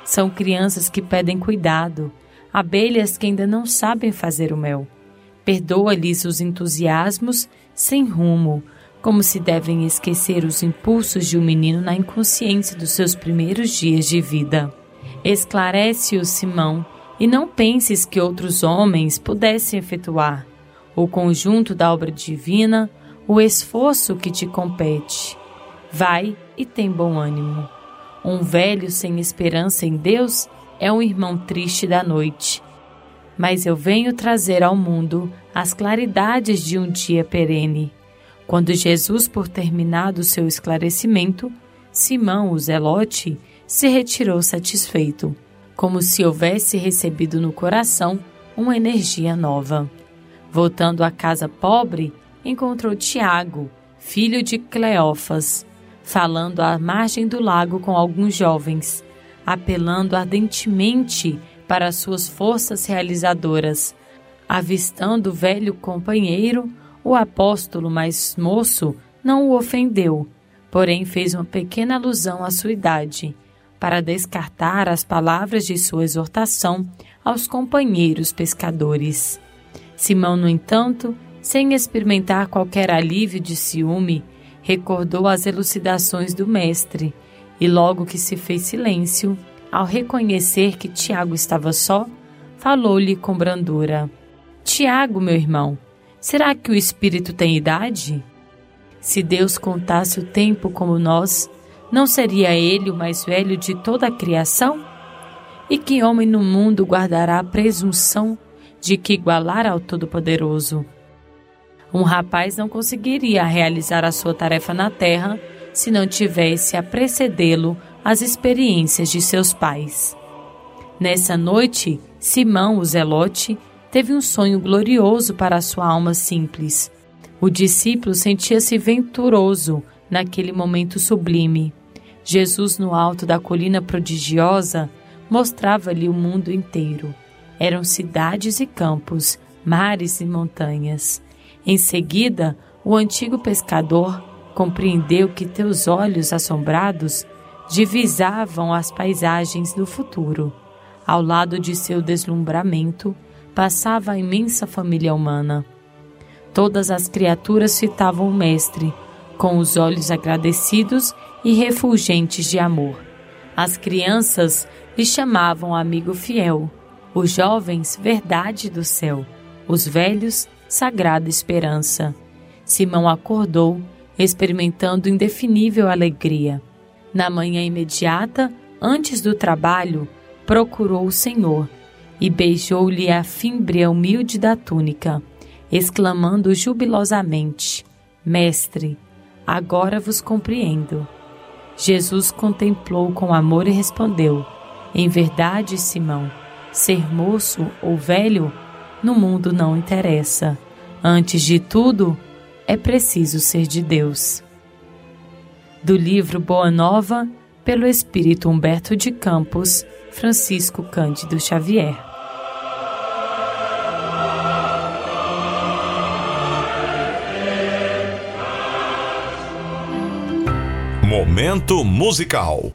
São crianças que pedem cuidado, abelhas que ainda não sabem fazer o mel. Perdoa-lhes os entusiasmos sem rumo, como se devem esquecer os impulsos de um menino na inconsciência dos seus primeiros dias de vida. Esclarece-o, Simão, e não penses que outros homens pudessem efetuar o conjunto da obra divina, o esforço que te compete. Vai e tem bom ânimo. Um velho sem esperança em Deus é um irmão triste da noite. mas eu venho trazer ao mundo as claridades de um dia perene. Quando Jesus, por terminado seu esclarecimento, Simão, o Zelote, se retirou satisfeito, como se houvesse recebido no coração uma energia nova. Voltando à casa pobre, encontrou Tiago, filho de Cleófas, falando à margem do lago com alguns jovens, apelando ardentemente para suas forças realizadoras. Avistando o velho companheiro, o apóstolo mais moço não o ofendeu, porém fez uma pequena alusão à sua idade, para descartar as palavras de sua exortação aos companheiros pescadores. Simão, no entanto, sem experimentar qualquer alívio de ciúme, recordou as elucidações do mestre e, logo que se fez silêncio, ao reconhecer que Tiago estava só, falou-lhe com brandura: Tiago, meu irmão, será que o espírito tem idade? Se Deus contasse o tempo como nós, não seria ele o mais velho de toda a criação? E que homem no mundo guardará a presunção de que igualar ao Todo-Poderoso? Um rapaz não conseguiria realizar a sua tarefa na terra se não tivesse a precedê-lo as experiências de seus pais. Nessa noite, Simão, o Zelote, teve um sonho glorioso para a sua alma simples. O discípulo sentia-se venturoso naquele momento sublime. Jesus, no alto da colina prodigiosa, mostrava-lhe o mundo inteiro. Eram cidades e campos, mares e montanhas. Em seguida, o antigo pescador compreendeu que teus olhos assombrados divisavam as paisagens do futuro. Ao lado de seu deslumbramento, passava a imensa família humana. Todas as criaturas citavam o Mestre, com os olhos agradecidos e refulgentes de amor. As crianças lhe chamavam amigo fiel, os jovens, verdade do céu, os velhos, sagrada esperança. Simão acordou, experimentando indefinível alegria. Na manhã imediata, antes do trabalho, procurou o Senhor e beijou-lhe a fímbria humilde da túnica, exclamando jubilosamente: Mestre, agora vos compreendo. Jesus contemplou com amor e respondeu: Em verdade, Simão, ser moço ou velho no mundo não interessa. Antes de tudo, é preciso ser de Deus. Do livro Boa Nova, pelo espírito Humberto de Campos, Francisco Cândido Xavier. Momento musical.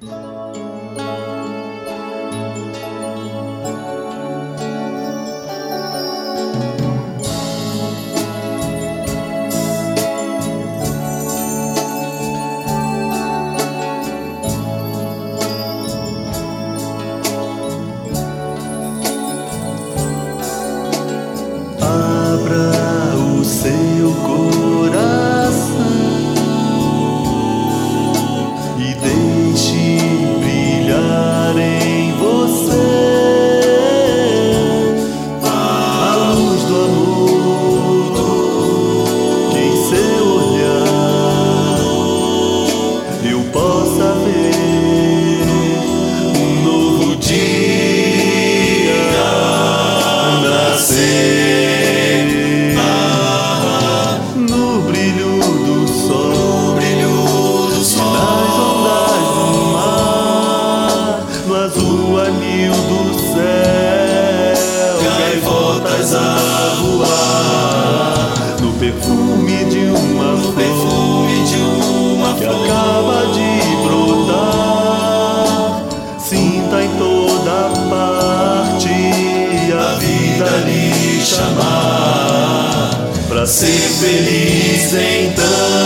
ser feliz então.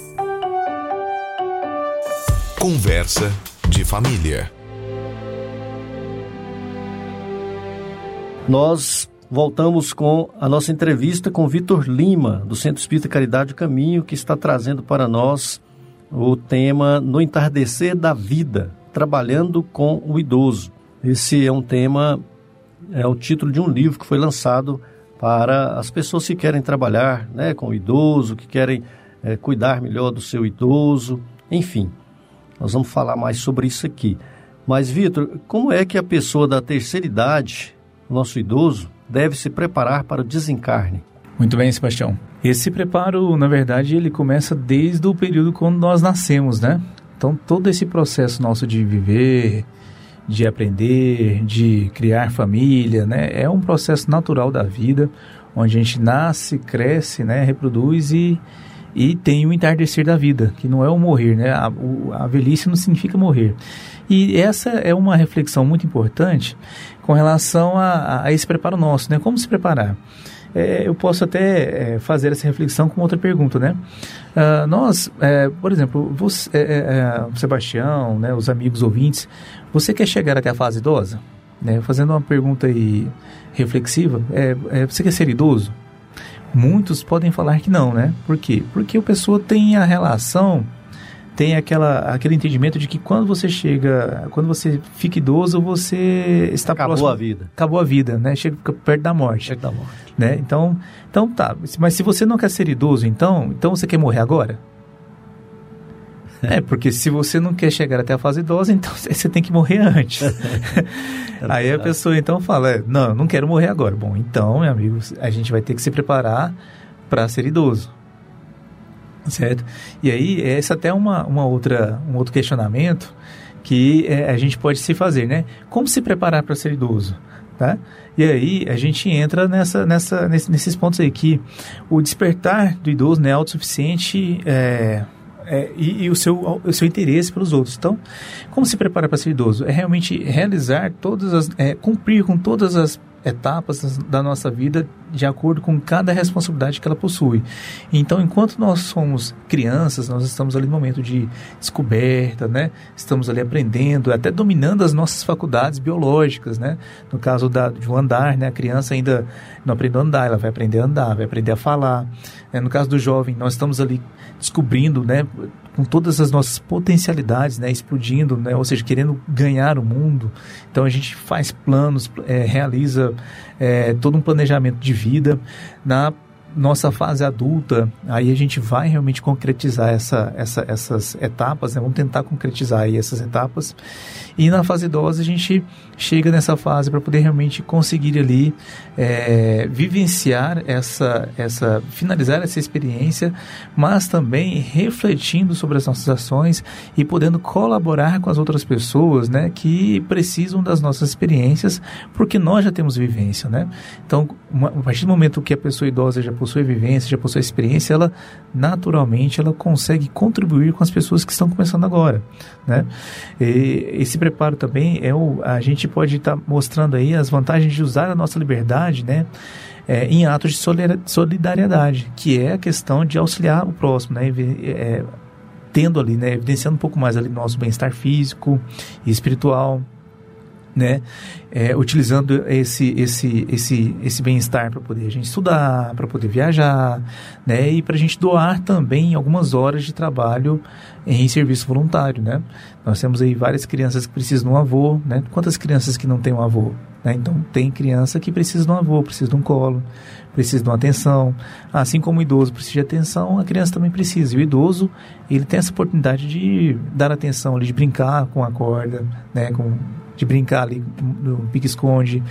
Conversa de família. Nós voltamos com a nossa entrevista com Vitor Lima, do Centro Espírita Caridade Caminho, que está trazendo para nós o tema No Entardecer da Vida, trabalhando com o idoso. Esse é um tema, é o título de um livro que foi lançado para as pessoas que querem trabalhar né, com o idoso, que querem é, cuidar melhor do seu idoso, enfim. Nós vamos falar mais sobre isso aqui. Mas, Vitor, como é que a pessoa da terceira idade, nosso idoso, deve se preparar para o desencarne? Muito bem, Sebastião. Esse preparo, na verdade, ele começa desde o período quando nós nascemos, né? Então, todo esse processo nosso de viver, de aprender, de criar família, né? É um processo natural da vida, onde a gente nasce, cresce, né? Reproduz e e tem o entardecer da vida, que não é o morrer, né? A, o, a velhice não significa morrer. E essa é uma reflexão muito importante com relação a, a esse preparo nosso, né? Como se preparar? É, eu posso até é, fazer essa reflexão com outra pergunta, né? Uh, nós, é, por exemplo, você, é, é, é, Sebastião, né, os amigos ouvintes, você quer chegar até a fase idosa? Né? Fazendo uma pergunta aí reflexiva, você quer ser idoso? Muitos podem falar que não, né? Por quê? Porque a pessoa tem a relação, tem aquela, aquele entendimento de que quando você chega, quando você fica idoso, você está acabou próximo, a vida. Acabou a vida, né? Chega perto da morte. Perto da morte. Né? Então, então tá. Mas se você não quer ser idoso, então, então você quer morrer agora? É, porque se você não quer chegar até a fase idosa, então você tem que morrer antes. Aí a pessoa então fala, é, não, não quero morrer agora. Bom, então, meu amigo, a gente vai ter que se preparar para ser idoso. Certo? E aí, esse até uma, uma outra, um outro questionamento que é, a gente pode se fazer, né? Como se preparar para ser idoso? Tá? E aí a gente entra nessa, nessa, nesses pontos aí que o despertar do idoso não é autossuficiente é, e, e, o, seu, o seu interesse pelos outros. Então, como se preparar para ser idoso? É realmente realizar todas as. É, cumprir com todas as etapas da nossa vida de acordo com cada responsabilidade que ela possui. Então, enquanto nós somos crianças, nós estamos ali no momento de descoberta, né? Estamos ali aprendendo, até dominando as nossas faculdades biológicas, né? No caso da, de um andar, né? A criança ainda não aprendeu a andar, ela vai aprender a andar, vai aprender a falar. Né? No caso do jovem, nós estamos ali descobrindo, né? com todas as nossas potencialidades, né, explodindo, né, ou seja, querendo ganhar o mundo. Então a gente faz planos, é, realiza é, todo um planejamento de vida. Na nossa fase adulta, aí a gente vai realmente concretizar essa, essa, essas etapas, né? vamos tentar concretizar aí essas etapas. E na fase idosa a gente chega nessa fase para poder realmente conseguir ali é, vivenciar essa, essa, finalizar essa experiência, mas também refletindo sobre as nossas ações e podendo colaborar com as outras pessoas, né, que precisam das nossas experiências, porque nós já temos vivência, né? Então, a partir do momento que a pessoa idosa já possui vivência, já possui experiência, ela naturalmente ela consegue contribuir com as pessoas que estão começando agora, né? E esse preparo também é o a gente pode estar tá mostrando aí as vantagens de usar a nossa liberdade, né? É, em atos de solidariedade, que é a questão de auxiliar o próximo, né? É, tendo ali, né? Evidenciando um pouco mais ali nosso bem-estar físico e espiritual, né? É, utilizando esse esse esse esse bem-estar para poder a gente estudar, para poder viajar, né? E para a gente doar também algumas horas de trabalho em serviço voluntário, né? Nós temos aí várias crianças que precisam de um avô, né? Quantas crianças que não têm um avô? Né? Então tem criança que precisa de um avô, precisa de um colo, precisa de uma atenção. Assim como o idoso precisa de atenção, a criança também precisa. E o idoso ele tem essa oportunidade de dar atenção, de brincar com a corda, né? Com de brincar ali no pique-esconde,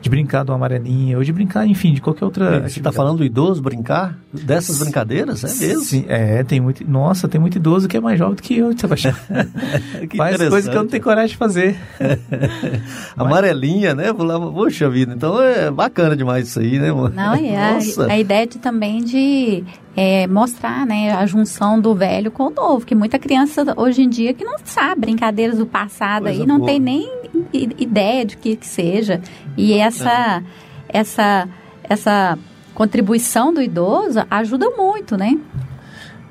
de brincar do amarelinha, ou de brincar, enfim, de qualquer outra. Você está falando do idoso brincar? Dessas brincadeiras? É mesmo? Sim, é, tem muito. Nossa, tem muito idoso que é mais jovem do que eu, Sebastião. Faz coisas que eu não tenho coragem de fazer. amarelinha, né? Poxa vida, então é bacana demais isso aí, né, mano? Não, e a, a ideia de, também de é, mostrar né, a junção do velho com o novo, que muita criança hoje em dia que não sabe brincadeiras do passado Coisa aí, não boa. tem nem ideia de que, que seja. E essa, é. essa, essa contribuição do idoso ajuda muito, né?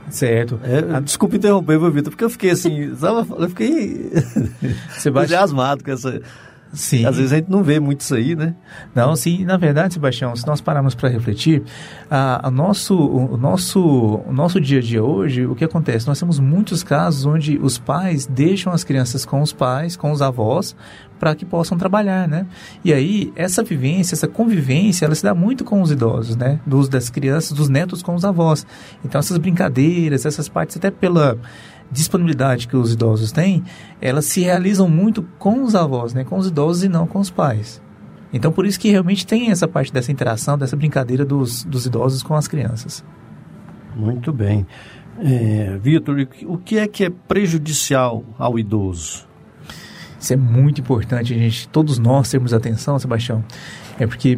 Certo. É, desculpa interromper, Vitor, porque eu fiquei assim, eu fiquei entusiasmado com essa Sim. Às vezes a gente não vê muito isso aí, né? Não, sim. Na verdade, Sebastião, se nós pararmos para refletir, a, a nosso, o, nosso, o nosso dia a dia hoje, o que acontece? Nós temos muitos casos onde os pais deixam as crianças com os pais, com os avós, para que possam trabalhar, né? E aí, essa vivência, essa convivência, ela se dá muito com os idosos, né? Dos, das crianças, dos netos com os avós. Então, essas brincadeiras, essas partes, até pela disponibilidade que os idosos têm, elas se realizam muito com os avós, né? com os idosos e não com os pais. Então, por isso que realmente tem essa parte dessa interação, dessa brincadeira dos, dos idosos com as crianças. Muito bem. É, Vitor, o que é que é prejudicial ao idoso? Isso é muito importante, gente. Todos nós termos atenção, Sebastião. É porque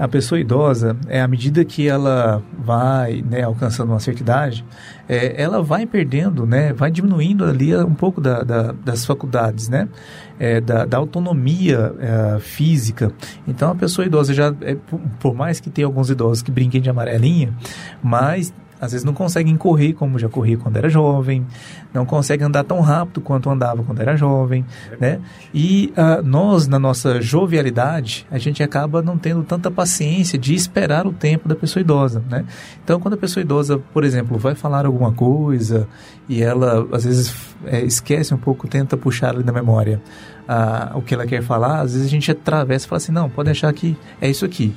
a pessoa idosa, é à medida que ela vai né, alcançando uma certa idade, é, ela vai perdendo, né, vai diminuindo ali um pouco da, da, das faculdades, né, é, da, da, autonomia é, física. Então a pessoa idosa já, é, por mais que tenha alguns idosos que brinquem de amarelinha, mas às vezes não conseguem correr como já corria quando era jovem, não conseguem andar tão rápido quanto andava quando era jovem, né? E uh, nós, na nossa jovialidade, a gente acaba não tendo tanta paciência de esperar o tempo da pessoa idosa, né? Então, quando a pessoa idosa, por exemplo, vai falar alguma coisa e ela, às vezes, é, esquece um pouco, tenta puxar ali na memória uh, o que ela quer falar, às vezes a gente atravessa e fala assim, não, pode deixar que é isso aqui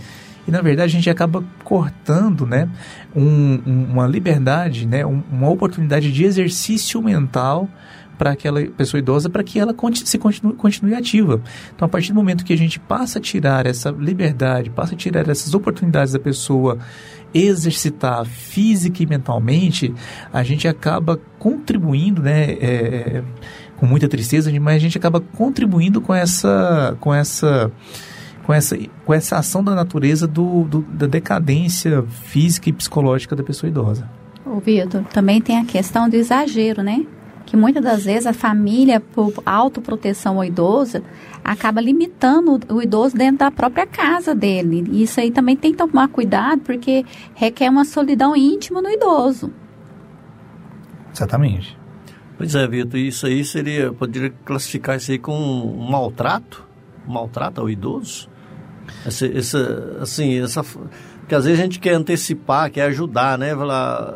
e na verdade a gente acaba cortando né, um, um, uma liberdade, né, um, uma oportunidade de exercício mental para aquela pessoa idosa para que ela se continue, continue, ativa. Então, a partir do momento que a gente passa a tirar essa liberdade, passa a tirar essas oportunidades da pessoa exercitar física e mentalmente, a gente acaba contribuindo, né, é, é com muita tristeza, mas a gente acaba contribuindo com essa, com essa com essa, com essa ação da natureza do, do da decadência física e psicológica da pessoa idosa. Ô Vitor, também tem a questão do exagero, né? que muitas das vezes a família, por autoproteção ao idoso, acaba limitando o idoso dentro da própria casa dele. E isso aí também tem que tomar cuidado, porque requer uma solidão íntima no idoso. Exatamente. Pois é, Vitor, isso aí seria, poderia classificar isso aí com um maltrato? Um maltrato ao idoso? Essa, essa, assim, essa, porque às vezes a gente quer antecipar, quer ajudar, né?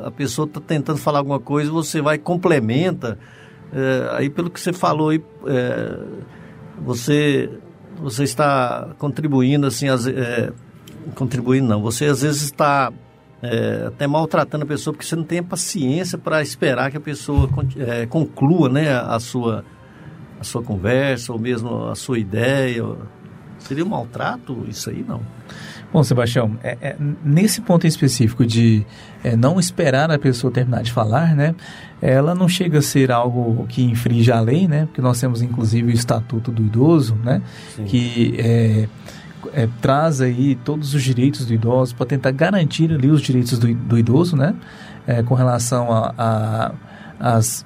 A pessoa está tentando falar alguma coisa, você vai complementa. É, aí pelo que você falou aí, é, você, você está contribuindo assim, as, é, contribuindo não, você às vezes está é, até maltratando a pessoa porque você não tem paciência para esperar que a pessoa é, conclua né, a, sua, a sua conversa ou mesmo a sua ideia. Seria um maltrato isso aí, não? Bom, Sebastião, é, é, nesse ponto em específico de é, não esperar a pessoa terminar de falar, né, ela não chega a ser algo que infringe a lei, né, porque nós temos inclusive o Estatuto do Idoso, né, Sim. que é, é, traz aí todos os direitos do idoso para tentar garantir ali os direitos do, do idoso, né? É, com relação a, a, as,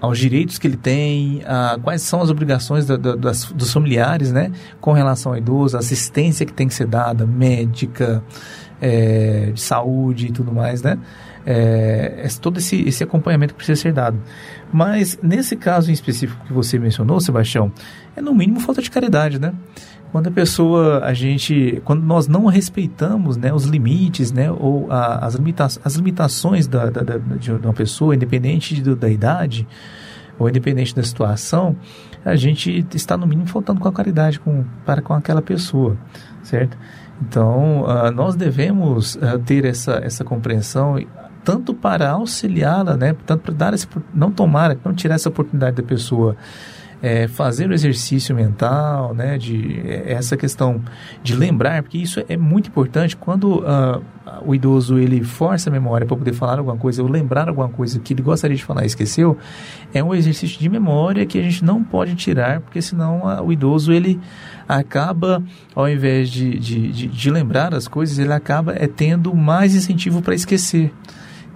aos direitos que ele tem, a, quais são as obrigações da, da, das, dos familiares, né? Com relação ao idoso, a assistência que tem que ser dada, médica, é, de saúde e tudo mais, né? É, todo esse, esse acompanhamento que precisa ser dado. Mas nesse caso em específico que você mencionou, Sebastião, é no mínimo falta de caridade, né? Quando a pessoa, a gente, quando nós não respeitamos né, os limites, né, ou a, as, limita as limitações da, da, da, de uma pessoa, independente de, da idade, ou independente da situação, a gente está no mínimo faltando com a caridade com, para com aquela pessoa, certo? Então, uh, nós devemos uh, ter essa, essa compreensão tanto para auxiliá-la, né, tanto para dar esse, não tomar, não tirar essa oportunidade da pessoa é, fazer o exercício mental, né, de é, essa questão de lembrar, porque isso é muito importante quando uh, o idoso ele força a memória para poder falar alguma coisa ou lembrar alguma coisa que ele gostaria de falar e esqueceu, é um exercício de memória que a gente não pode tirar, porque senão uh, o idoso ele acaba, ao invés de, de, de, de lembrar as coisas, ele acaba é, tendo mais incentivo para esquecer.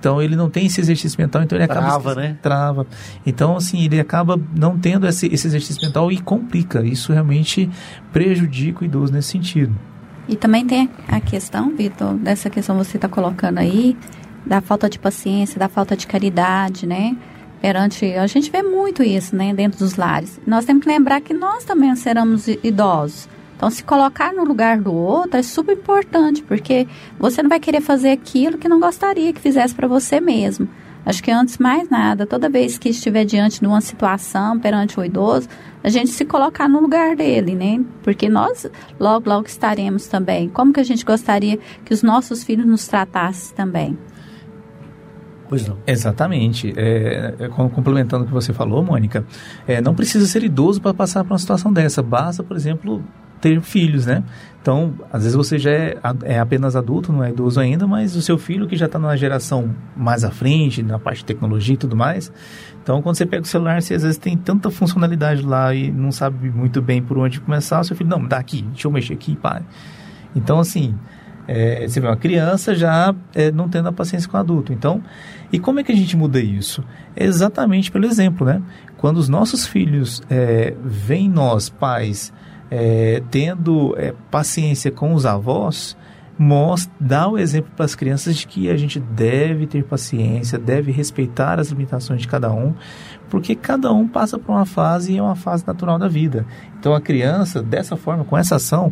Então ele não tem esse exercício mental, então ele acaba trava, né? Trava. Então assim ele acaba não tendo esse, esse exercício mental e complica. Isso realmente prejudica o idoso nesse sentido. E também tem a questão, Vitor, dessa questão que você está colocando aí, da falta de paciência, da falta de caridade, né? Perante, a gente vê muito isso, né, dentro dos lares. Nós temos que lembrar que nós também seremos idosos. Então, se colocar no lugar do outro é super importante, porque você não vai querer fazer aquilo que não gostaria que fizesse para você mesmo. Acho que antes mais nada, toda vez que estiver diante de uma situação perante o idoso, a gente se colocar no lugar dele, né? Porque nós logo, logo estaremos também. Como que a gente gostaria que os nossos filhos nos tratassem também? Pois não. Exatamente. É, é, complementando o que você falou, Mônica, é, não precisa ser idoso para passar por uma situação dessa. Basta, por exemplo, ter filhos, né? Então, às vezes você já é, é, apenas adulto, não é idoso ainda, mas o seu filho que já está numa geração mais à frente, na parte de tecnologia e tudo mais. Então, quando você pega o celular, você às vezes tem tanta funcionalidade lá e não sabe muito bem por onde começar, o seu filho, não, dá aqui, deixa eu mexer aqui, pai. Então, assim, é, você vê uma criança já é, não tendo a paciência com o adulto. Então, e como é que a gente muda isso? É exatamente pelo exemplo, né? Quando os nossos filhos é, veem nós, pais, é, tendo é, paciência com os avós, mostra, dá o exemplo para as crianças de que a gente deve ter paciência, deve respeitar as limitações de cada um, porque cada um passa por uma fase e é uma fase natural da vida. Então a criança, dessa forma, com essa ação,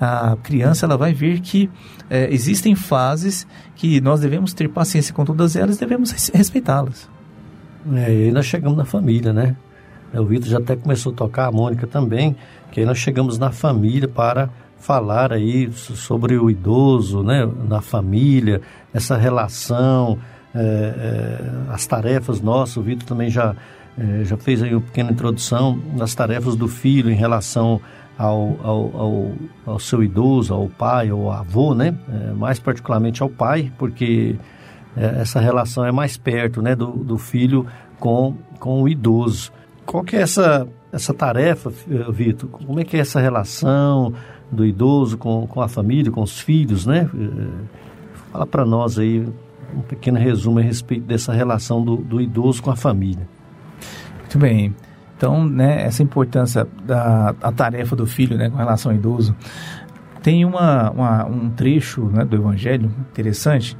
a criança ela vai ver que é, existem fases que nós devemos ter paciência com todas elas devemos respeitá-las. É, e nós chegamos na família, né? O Vitor já até começou a tocar, a Mônica também, que aí nós chegamos na família para falar aí sobre o idoso, né, na família, essa relação, é, é, as tarefas nossas. O Vitor também já, é, já fez aí uma pequena introdução das tarefas do filho em relação ao, ao, ao, ao seu idoso, ao pai ao avô, né, mais particularmente ao pai, porque essa relação é mais perto, né, do, do filho com, com o idoso. Qual que é essa, essa tarefa, Vitor? Como é que é essa relação do idoso com, com a família, com os filhos, né? É, fala para nós aí um pequeno resumo a respeito dessa relação do, do idoso com a família. Muito bem. Então, né, essa importância da tarefa do filho, né, com relação ao idoso, tem uma, uma um trecho né, do Evangelho interessante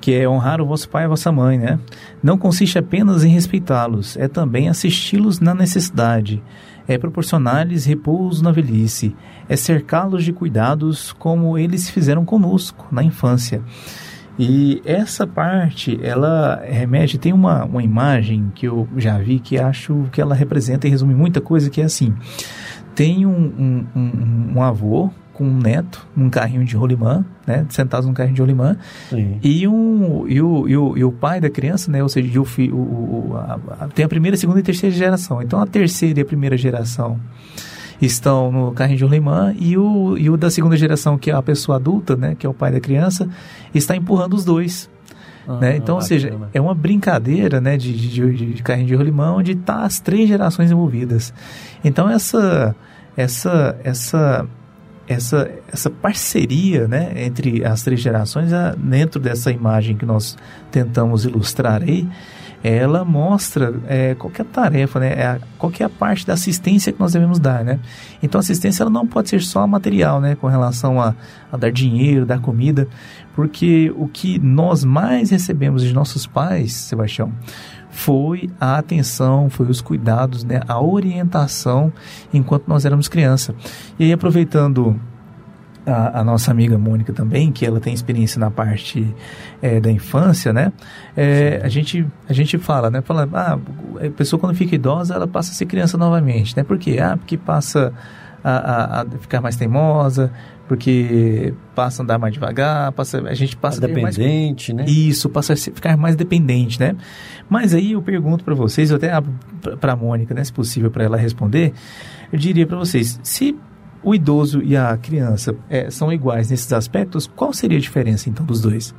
que é honrar o vosso pai e a vossa mãe, né? Não consiste apenas em respeitá-los, é também assisti-los na necessidade, é proporcionar-lhes repouso na velhice, é cercá-los de cuidados como eles fizeram conosco na infância. E essa parte, ela remete, tem uma, uma imagem que eu já vi que acho que ela representa e resume muita coisa, que é assim, tem um, um, um, um avô com um neto num carrinho de rolimã, né, sentados num carrinho de rolimã, e, um, e, o, e, o, e o pai da criança, né, ou seja, o, o, o a, a, tem a primeira, segunda e terceira geração. Então, a terceira e a primeira geração estão no carrinho de rolimã e o, e o da segunda geração, que é a pessoa adulta, né, que é o pai da criança, está empurrando os dois. Ah, né? Então, ou seja, é uma brincadeira né, de, de, de carrinho de rolimã onde está as três gerações envolvidas. Então, essa, essa, essa essa, essa parceria né, entre as três gerações, dentro dessa imagem que nós tentamos ilustrar aí, ela mostra é, qualquer tarefa, né, é, qual é a parte da assistência que nós devemos dar, né? Então, a assistência ela não pode ser só material, né, com relação a, a dar dinheiro, dar comida, porque o que nós mais recebemos de nossos pais, Sebastião, foi a atenção, foi os cuidados, né, a orientação enquanto nós éramos criança. E aí, aproveitando a, a, nossa amiga Mônica também, que ela tem experiência na parte é, da infância, né? É, a, gente, a gente fala, né? Fala, ah, a pessoa quando fica idosa, ela passa a ser criança novamente, né? Por quê? Ah, porque passa a, a, a ficar mais teimosa, porque passa a andar mais devagar, passa, a gente passa dependente, mais, né? Isso, passa a ficar mais dependente, né? Mas aí eu pergunto para vocês, eu até abro para a Mônica, né, se possível para ela responder, eu diria para vocês, se o idoso e a criança é, são iguais nesses aspectos, qual seria a diferença então dos dois?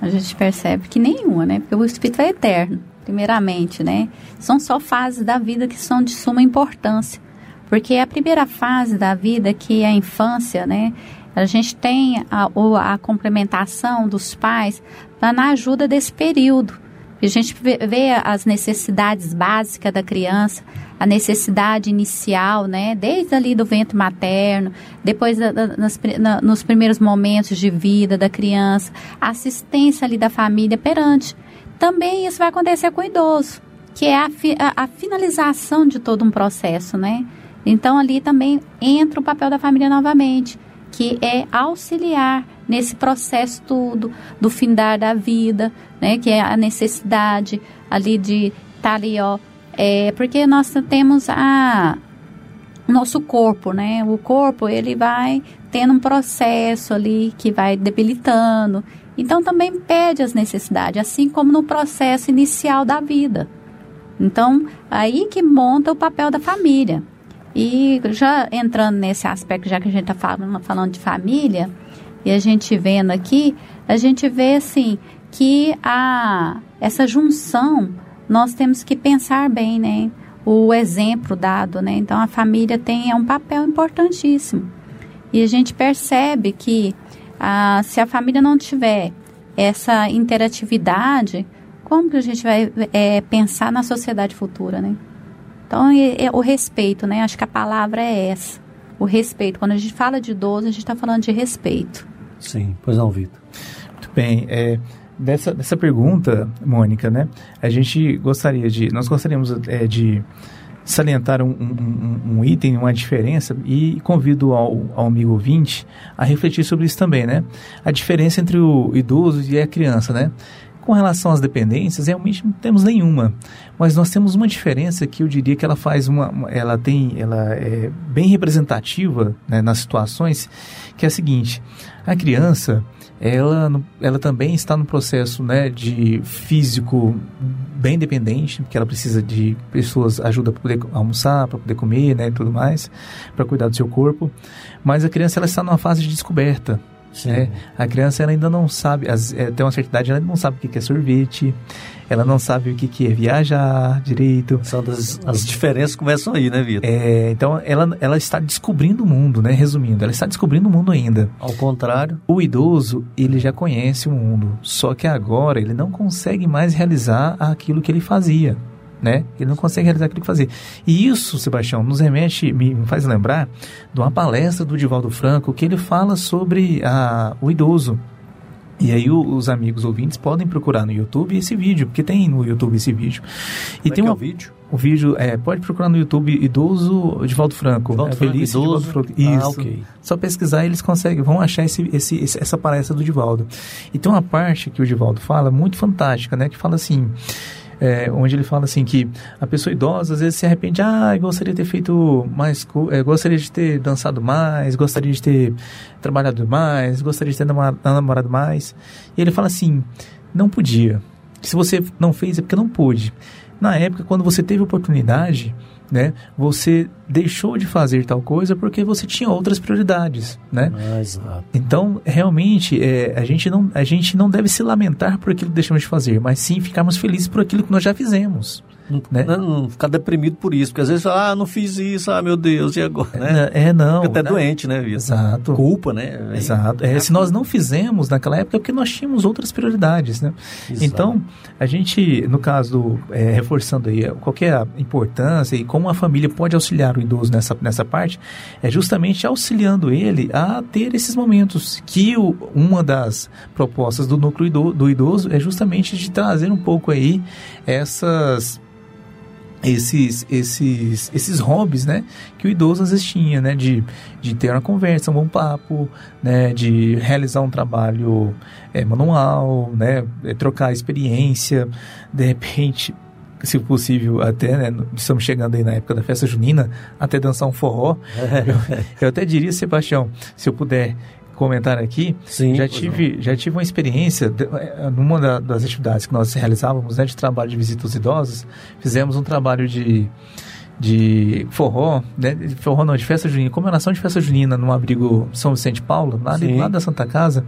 A gente percebe que nenhuma, né? Porque o espírito é eterno, primeiramente, né? São só fases da vida que são de suma importância. Porque a primeira fase da vida, que é a infância, né? A gente tem a, a complementação dos pais na ajuda desse período. A gente vê as necessidades básicas da criança, a necessidade inicial, né? Desde ali do ventre materno, depois da, da, nas, na, nos primeiros momentos de vida da criança, a assistência ali da família perante. Também isso vai acontecer com o idoso, que é a, fi, a, a finalização de todo um processo, né? Então ali também entra o papel da família novamente, que é auxiliar nesse processo tudo do findar da vida, né? Que é a necessidade ali de estar tá ali, ó, é, porque nós temos a nosso corpo, né? O corpo ele vai tendo um processo ali que vai debilitando. Então também pede as necessidades, assim como no processo inicial da vida. Então aí que monta o papel da família. E já entrando nesse aspecto, já que a gente está falando, falando de família, e a gente vendo aqui, a gente vê assim que a, essa junção nós temos que pensar bem, né? O exemplo dado, né? Então a família tem é um papel importantíssimo. E a gente percebe que ah, se a família não tiver essa interatividade, como que a gente vai é, pensar na sociedade futura, né? Então, é, é o respeito, né? Acho que a palavra é essa. O respeito. Quando a gente fala de idoso, a gente está falando de respeito. Sim, pois não, Vitor. Muito bem. É, dessa, dessa pergunta, Mônica, né? A gente gostaria de... Nós gostaríamos é, de salientar um, um, um, item, uma diferença, e convido ao, ao amigo ouvinte a refletir sobre isso também, né? A diferença entre o idoso e a criança, né? Com relação às dependências, realmente não temos nenhuma, mas nós temos uma diferença que eu diria que ela faz uma, ela tem, ela é bem representativa né, nas situações, que é a seguinte: a criança, ela, ela também está no processo né, de físico bem dependente, porque ela precisa de pessoas ajuda para poder almoçar, para poder comer, né, e tudo mais, para cuidar do seu corpo. Mas a criança ela está numa fase de descoberta. É, a criança ela ainda não sabe, as, é, tem uma certa idade, ela não sabe o que é sorvete, ela não sabe o que é viajar direito. São das, as diferenças começam aí, né, Vitor? É, então ela, ela está descobrindo o mundo, né? Resumindo, ela está descobrindo o mundo ainda. Ao contrário. O idoso, ele já conhece o mundo, só que agora ele não consegue mais realizar aquilo que ele fazia. Né? Ele não consegue realizar aquilo que fazer. E isso, Sebastião, nos remete, me faz lembrar de uma palestra do Divaldo Franco que ele fala sobre a, o idoso. E aí o, os amigos ouvintes podem procurar no YouTube esse vídeo, porque tem no YouTube esse vídeo. E Como tem é um é vídeo. O vídeo é, pode procurar no YouTube Idoso Divaldo Franco. Divaldo é, Feliz Idoso. Franco. Ah, Isso. Ah, okay. Só pesquisar eles conseguem, vão achar esse, esse, essa palestra do Divaldo. E tem uma parte que o Divaldo fala muito fantástica, né? Que fala assim é, onde ele fala assim que a pessoa idosa às vezes se arrepende, ah, gostaria de ter feito mais, é, gostaria de ter dançado mais, gostaria de ter trabalhado mais, gostaria de ter namorado mais. E ele fala assim, não podia. Se você não fez é porque não pôde. Na época, quando você teve oportunidade, né? Você deixou de fazer tal coisa porque você tinha outras prioridades, né? Ah. Então, realmente, é, a, gente não, a gente não deve se lamentar por aquilo que deixamos de fazer, mas sim ficarmos felizes por aquilo que nós já fizemos. Não, né? não, não, ficar deprimido por isso, porque às vezes fala, ah, não fiz isso, ah, meu Deus, e agora? Né? É, não. Fica até né? doente, né, Vitor? Exato. Culpa, né? Exato. É, se nós não fizemos naquela época é porque nós tínhamos outras prioridades, né? Exato. Então, a gente, no caso, é, reforçando aí qualquer é importância e como a família pode auxiliar o idoso nessa, nessa parte, é justamente auxiliando ele a ter esses momentos que o, uma das propostas do núcleo do idoso é justamente de trazer um pouco aí essas esses esses esses hobbies, né, que o idoso às vezes tinha, né, de, de ter uma conversa, um bom papo, né, de realizar um trabalho é, manual, né, é, trocar experiência, de repente se possível, até, né, estamos chegando aí na época da festa junina, até dançar um forró. eu, eu até diria, Sebastião, se eu puder comentar aqui, Sim, já tive já tive uma experiência eh, numa da, das atividades que nós realizávamos, né, de trabalho de visita aos idosos, fizemos um trabalho de de forró, né, de forró não, de festa junina, comemoração de festa junina no abrigo São Vicente Paulo, lá, de, lá da Santa Casa.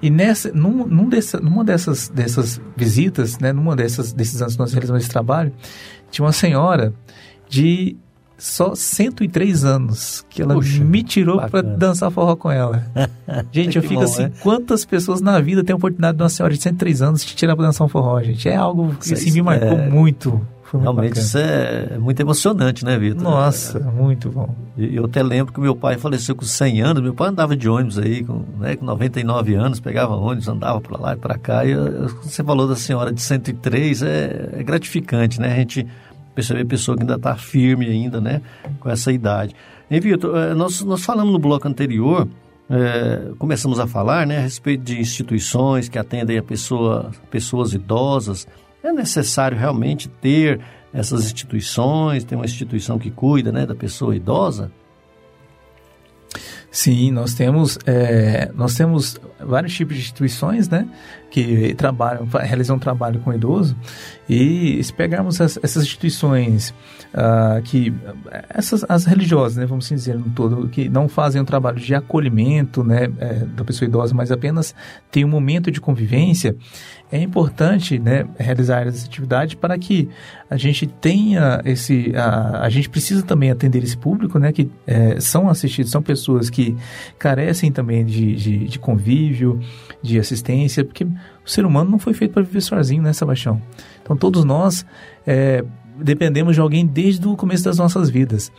E nessa, num, num dessa, numa dessas, dessas visitas, né, numa dessas, desses anos que nós realizamos esse trabalho, tinha uma senhora de só 103 anos que ela Puxa, me tirou para dançar forró com ela. Gente, eu fico bom, assim, né? quantas pessoas na vida têm a oportunidade de uma senhora de 103 anos te tirar para dançar um forró, gente? É algo que assim, me marcou é... muito. Realmente bacana. isso é muito emocionante, né, Vitor? Nossa, é. muito bom. Eu até lembro que meu pai faleceu com 100 anos, meu pai andava de ônibus aí, com, né, com 99 anos, pegava ônibus, andava para lá e para cá, e você falou da senhora de 103, é, é gratificante, né, a gente perceber pessoa que ainda está firme ainda, né, com essa idade. E, Vitor, é, nós, nós falamos no bloco anterior, é, começamos a falar, né, a respeito de instituições que atendem a pessoa, pessoas idosas, é necessário realmente ter essas instituições, ter uma instituição que cuida né, da pessoa idosa? Sim, nós temos, é, nós temos vários tipos de instituições, né, que trabalham, realizam um trabalho com idoso, e se pegarmos as, essas instituições uh, que, essas, as religiosas, né, vamos assim dizer no todo, que não fazem um trabalho de acolhimento, né, é, da pessoa idosa, mas apenas tem um momento de convivência, é importante né, realizar essa atividade para que a gente tenha esse. A, a gente precisa também atender esse público, né, que é, são assistidos, são pessoas que carecem também de, de, de, convívio, de assistência, porque o ser humano não foi feito para viver sozinho, né, Sebastião? Então todos nós é, dependemos de alguém desde o começo das nossas vidas.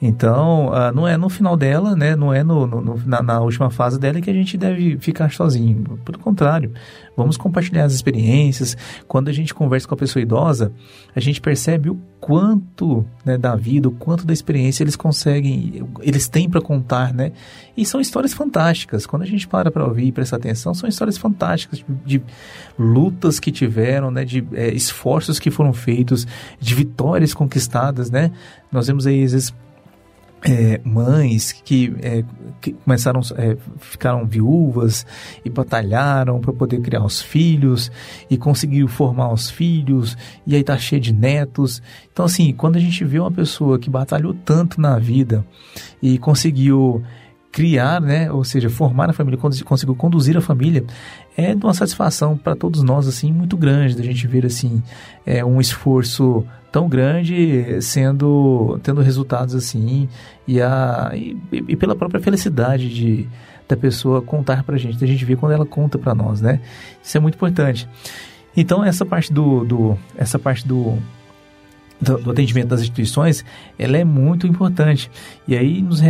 Então, uh, não é no final dela, né? Não é no, no na, na, última fase dela que a gente deve ficar sozinho. Pelo contrário, vamos compartilhar as experiências. Quando a gente conversa com a pessoa idosa, a gente percebe o quanto né, da vida, o quanto da experiência eles conseguem, eles têm para contar, né? E são histórias fantásticas. Quando a gente para para ouvir e prestar atenção, são histórias fantásticas de, de lutas que tiveram, né? De é, esforços que foram feitos, de vitórias conquistadas, né? Nós vemos aí às vezes é, mães que, é, que começaram é, ficaram viúvas e batalharam para poder criar os filhos e conseguiram formar os filhos e aí tá cheio de netos. Então assim quando a gente vê uma pessoa que batalhou tanto na vida e conseguiu criar, né, ou seja, formar a família, conseguiu conduzir a família, é de uma satisfação para todos nós assim muito grande da gente ver assim é, um esforço tão grande sendo tendo resultados assim e a e, e pela própria felicidade de da pessoa contar para gente, da gente ver quando ela conta para nós, né? Isso é muito importante. Então essa parte do, do essa parte do do, do, atendimento das instituições, ela é muito importante. E aí nos,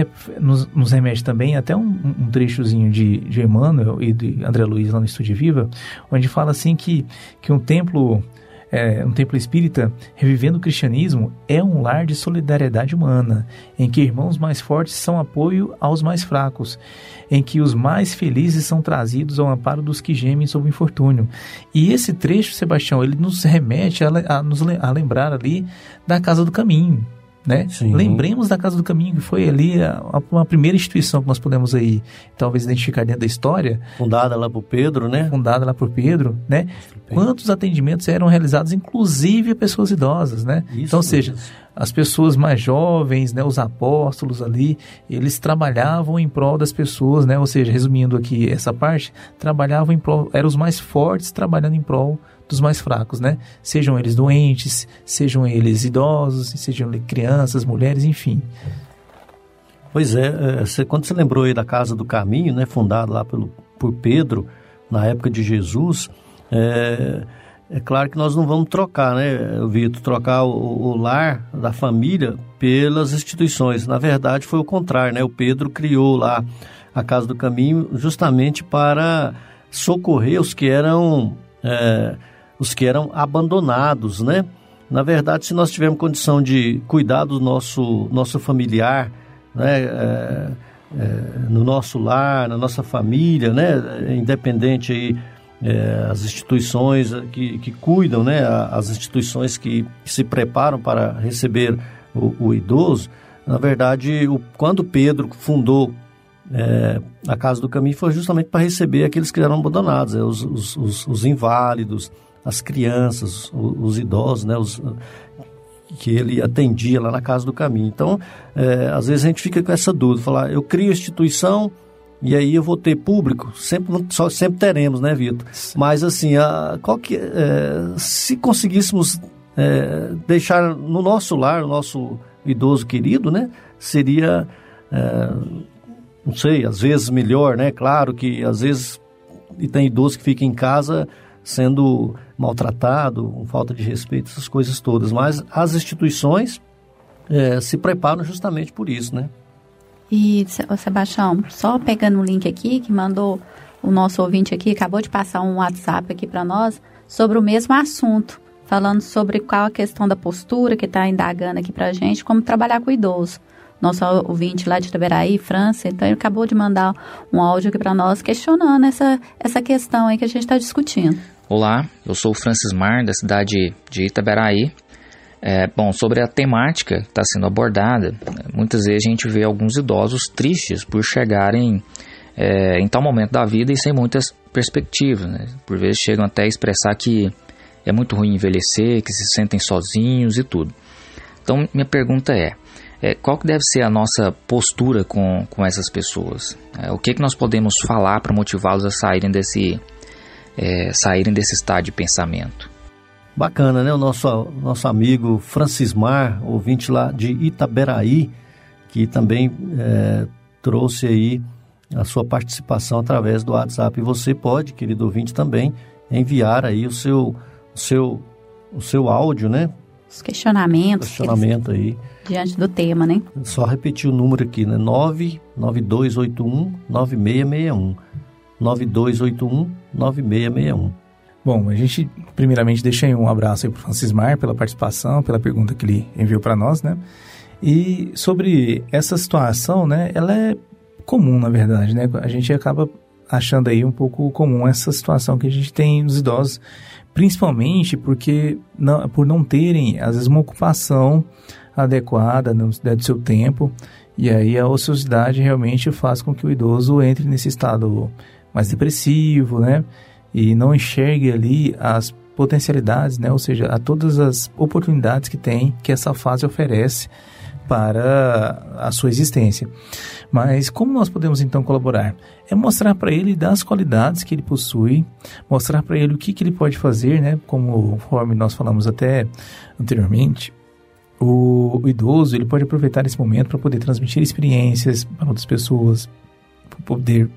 nos, nos remete também até um, um, trechozinho de, de Emmanuel e de André Luiz lá no Estúdio Viva, onde fala assim que, que um templo é, um templo espírita, revivendo o cristianismo, é um lar de solidariedade humana, em que irmãos mais fortes são apoio aos mais fracos, em que os mais felizes são trazidos ao amparo dos que gemem sob o infortúnio. E esse trecho, Sebastião, ele nos remete a, a, a lembrar ali da Casa do Caminho, né? Lembremos da Casa do Caminho, que foi ali a, a, uma primeira instituição que nós podemos aí talvez identificar dentro da história. Fundada lá por Pedro, né? Fundada lá por Pedro, né? Quantos atendimentos eram realizados, inclusive a pessoas idosas, né? Isso então, ou seja, as pessoas mais jovens, né, os apóstolos ali, eles trabalhavam em prol das pessoas, né? Ou seja, resumindo aqui essa parte, trabalhavam em prol, eram os mais fortes trabalhando em prol dos mais fracos, né? Sejam eles doentes, sejam eles idosos, sejam eles crianças, mulheres, enfim. Pois é, você, quando você lembrou aí da Casa do Caminho, né, fundada lá pelo, por Pedro, na época de Jesus, é, é claro que nós não vamos trocar, né, Vitor, trocar o, o, lar da família pelas instituições. Na verdade, foi o contrário, né? O Pedro criou lá a Casa do Caminho justamente para socorrer os que eram é, os que eram abandonados, né? Na verdade, se nós tivermos condição de cuidar do nosso, nosso familiar, né? É, é, no nosso lar, na nossa família, né? Independente aí, é, as instituições que, que cuidam, né? As instituições que, que se preparam para receber o, o idoso. Na verdade, o, quando Pedro fundou é, a Casa do Caminho foi justamente para receber aqueles que eram abandonados, é, os, os, os, inválidos, as crianças, os, os idosos, né, os, que ele atendia lá na Casa do Caminho. Então, é, às vezes a gente fica com essa dúvida, falar, eu crio instituição e aí eu vou ter público, sempre, só, sempre teremos, né, Vitor? Mas assim, a, qual que, é, se conseguíssemos é, deixar no nosso lar, o nosso idoso querido, né, seria não sei, às vezes melhor, né? Claro que às vezes e tem idoso que fica em casa sendo maltratado, com falta de respeito, essas coisas todas. Mas as instituições é, se preparam justamente por isso, né? E, Sebastião, só pegando o link aqui que mandou o nosso ouvinte aqui, acabou de passar um WhatsApp aqui para nós sobre o mesmo assunto, falando sobre qual a questão da postura que está indagando aqui para a gente, como trabalhar com idoso nosso ouvinte lá de Itaberaí, França, então ele acabou de mandar um áudio aqui para nós questionando essa, essa questão aí que a gente está discutindo. Olá, eu sou o Francis Mar, da cidade de Itaberaí. É, bom, sobre a temática que está sendo abordada, muitas vezes a gente vê alguns idosos tristes por chegarem é, em tal momento da vida e sem muitas perspectivas. Né? Por vezes chegam até a expressar que é muito ruim envelhecer, que se sentem sozinhos e tudo. Então, minha pergunta é: é, qual que deve ser a nossa postura com, com essas pessoas? É, o que, que nós podemos falar para motivá-los a saírem desse, é, saírem desse estado de pensamento? Bacana, né? O nosso, nosso amigo Francismar, ouvinte lá de Itaberaí, que também é, trouxe aí a sua participação através do WhatsApp. E você pode, querido ouvinte, também enviar aí o seu, o seu, o seu áudio, né? Os questionamentos. Questionamento aí. Diante do tema, né? Só repetir o número aqui, né? 99281 9661. 9281 9661. Bom, a gente primeiramente deixa um abraço aí para o Francismar pela participação, pela pergunta que ele enviou para nós, né? E sobre essa situação, né? Ela é comum, na verdade, né? A gente acaba achando aí um pouco comum essa situação que a gente tem nos idosos principalmente porque não, por não terem, às vezes, uma ocupação adequada no, do seu tempo, e aí a ociosidade realmente faz com que o idoso entre nesse estado mais depressivo, né? E não enxergue ali as potencialidades, né? Ou seja, a todas as oportunidades que tem, que essa fase oferece para a sua existência. Mas como nós podemos então colaborar? É mostrar para ele das qualidades que ele possui, mostrar para ele o que, que ele pode fazer, né? Como conforme nós falamos até anteriormente, o, o idoso ele pode aproveitar esse momento para poder transmitir experiências para outras pessoas, para poder,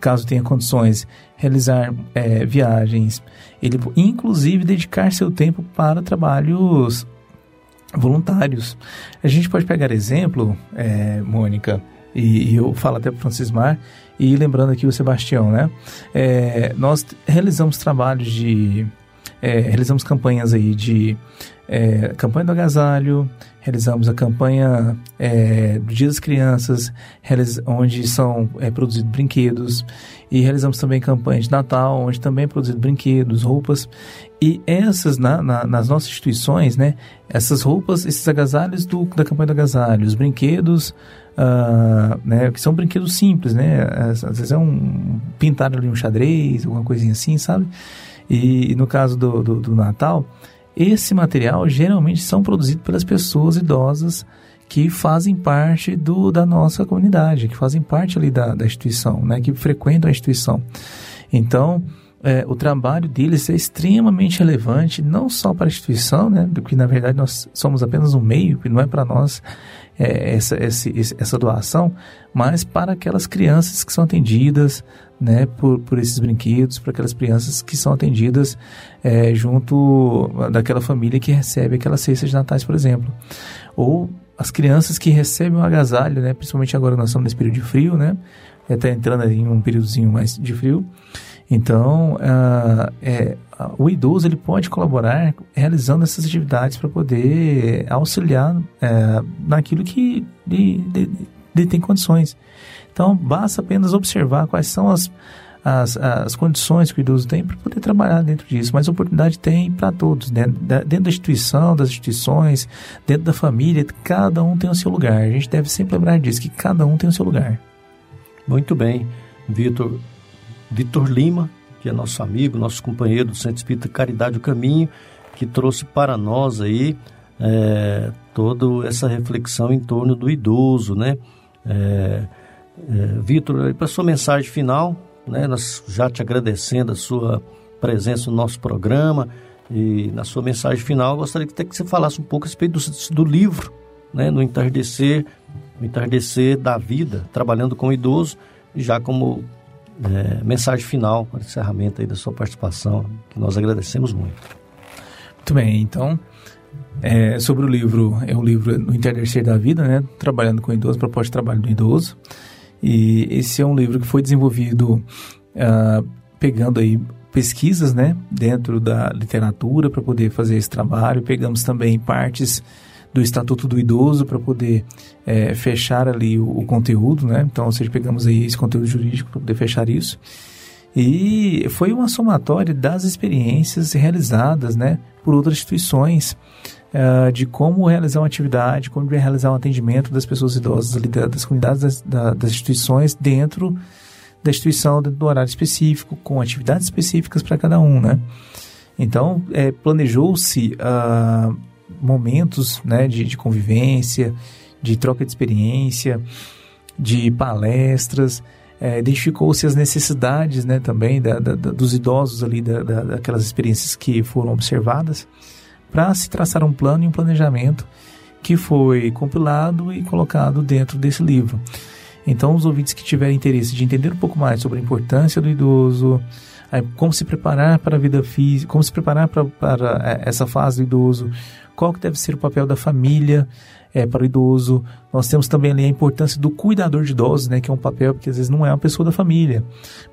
caso tenha condições, realizar é, viagens, ele inclusive dedicar seu tempo para trabalhos voluntários. A gente pode pegar exemplo, é, Mônica, e, e, eu falo até para o Francismar, e lembrando aqui o Sebastião, né? É, nós realizamos trabalhos de... É, realizamos campanhas aí de é, campanha do agasalho, realizamos a campanha é, do Dia das Crianças, onde são é, produzidos brinquedos, e realizamos também campanha de Natal, onde também é produzido brinquedos, roupas, e essas, na, na, nas nossas instituições, né, essas roupas, esses agasalhos do, da campanha do agasalho, os brinquedos, uh, né, que são brinquedos simples, né, às, às vezes é um pintar ali um xadrez, alguma coisinha assim, sabe? E, e no caso do, do, do Natal, esse material geralmente são produzidos pelas pessoas idosas que fazem parte do, da nossa comunidade, que fazem parte ali da, da instituição, né, que frequentam a instituição. Então, é, o trabalho deles é extremamente relevante, não só para a instituição, né, porque na verdade nós somos apenas um meio, que não é para nós é, essa, essa, essa doação, mas para aquelas crianças que são atendidas né, por, por esses brinquedos, para aquelas crianças que são atendidas é, junto daquela família que recebe aquelas cestas de natais, por exemplo. Ou as crianças que recebem o agasalho, né, principalmente agora nós estamos nesse período de frio, né, está entrando em um períodozinho mais de frio. Então, uh, é, o idoso ele pode colaborar realizando essas atividades para poder auxiliar é, naquilo que ele tem condições. Então, basta apenas observar quais são as, as, as condições que o idoso tem para poder trabalhar dentro disso. Mas oportunidade tem para todos, né? dentro da instituição, das instituições, dentro da família, cada um tem o seu lugar. A gente deve sempre lembrar disso, que cada um tem o seu lugar. Muito bem, Vitor. Vitor Lima, que é nosso amigo, nosso companheiro do Centro Espírita Caridade o Caminho, que trouxe para nós aí é, toda essa reflexão em torno do idoso, né? É, é, Vitor, para sua mensagem final, né, nós já te agradecendo a sua presença no nosso programa e na sua mensagem final, gostaria que, até que você falasse um pouco a respeito do, do livro, né, no entardecer, no entardecer da vida, trabalhando com o idoso, já como é, mensagem final encerramento aí da sua participação, que nós agradecemos muito. Muito bem, então, é, sobre o livro, é o livro No Entardecer da Vida, né, trabalhando com idoso, proposta de trabalho do idoso, e esse é um livro que foi desenvolvido uh, pegando aí pesquisas, né, dentro da literatura para poder fazer esse trabalho. Pegamos também partes do Estatuto do Idoso para poder é, fechar ali o, o, conteúdo, né? Então, ou seja, pegamos aí esse conteúdo jurídico para poder fechar isso. E foi uma somatória das experiências realizadas, né, por outras instituições uh, de como realizar uma atividade, como realizar um atendimento das pessoas idosas das comunidades das, das instituições dentro da instituição, dentro do horário específico, com atividades específicas para cada um, né? Então, é, planejou-se uh, momentos né, de, de convivência, de troca de experiência, de palestras, é, identificou-se as necessidades né, também da, da, da, dos idosos ali, da, daquelas experiências que foram observadas para se traçar um plano e um planejamento que foi compilado e colocado dentro desse livro. Então, os ouvintes que tiverem interesse de entender um pouco mais sobre a importância do idoso, como se preparar para a vida física, como se preparar para, para é, essa fase do idoso, qual que deve ser o papel da família é, para o idoso. Nós temos também ali a importância do cuidador de idosos, né, que é um papel que às vezes não é uma pessoa da família,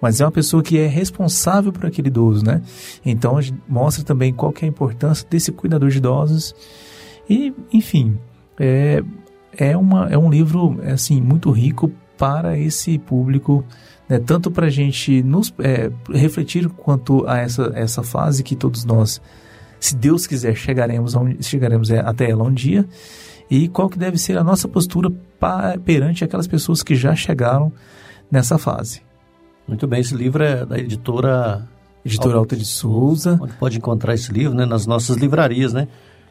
mas é uma pessoa que é responsável por aquele idoso, né? Então mostra também qual que é a importância desse cuidador de idosos e, enfim, é, é, uma, é um livro assim muito rico para esse público, né, tanto para a gente nos é, refletir quanto a essa, essa fase que todos nós, se Deus quiser, chegaremos, um, chegaremos é, até ela um dia, e qual que deve ser a nossa postura perante aquelas pessoas que já chegaram nessa fase. Muito bem, esse livro é da editora Editora Alta de Souza. Onde pode encontrar esse livro, né, nas nossas livrarias, né?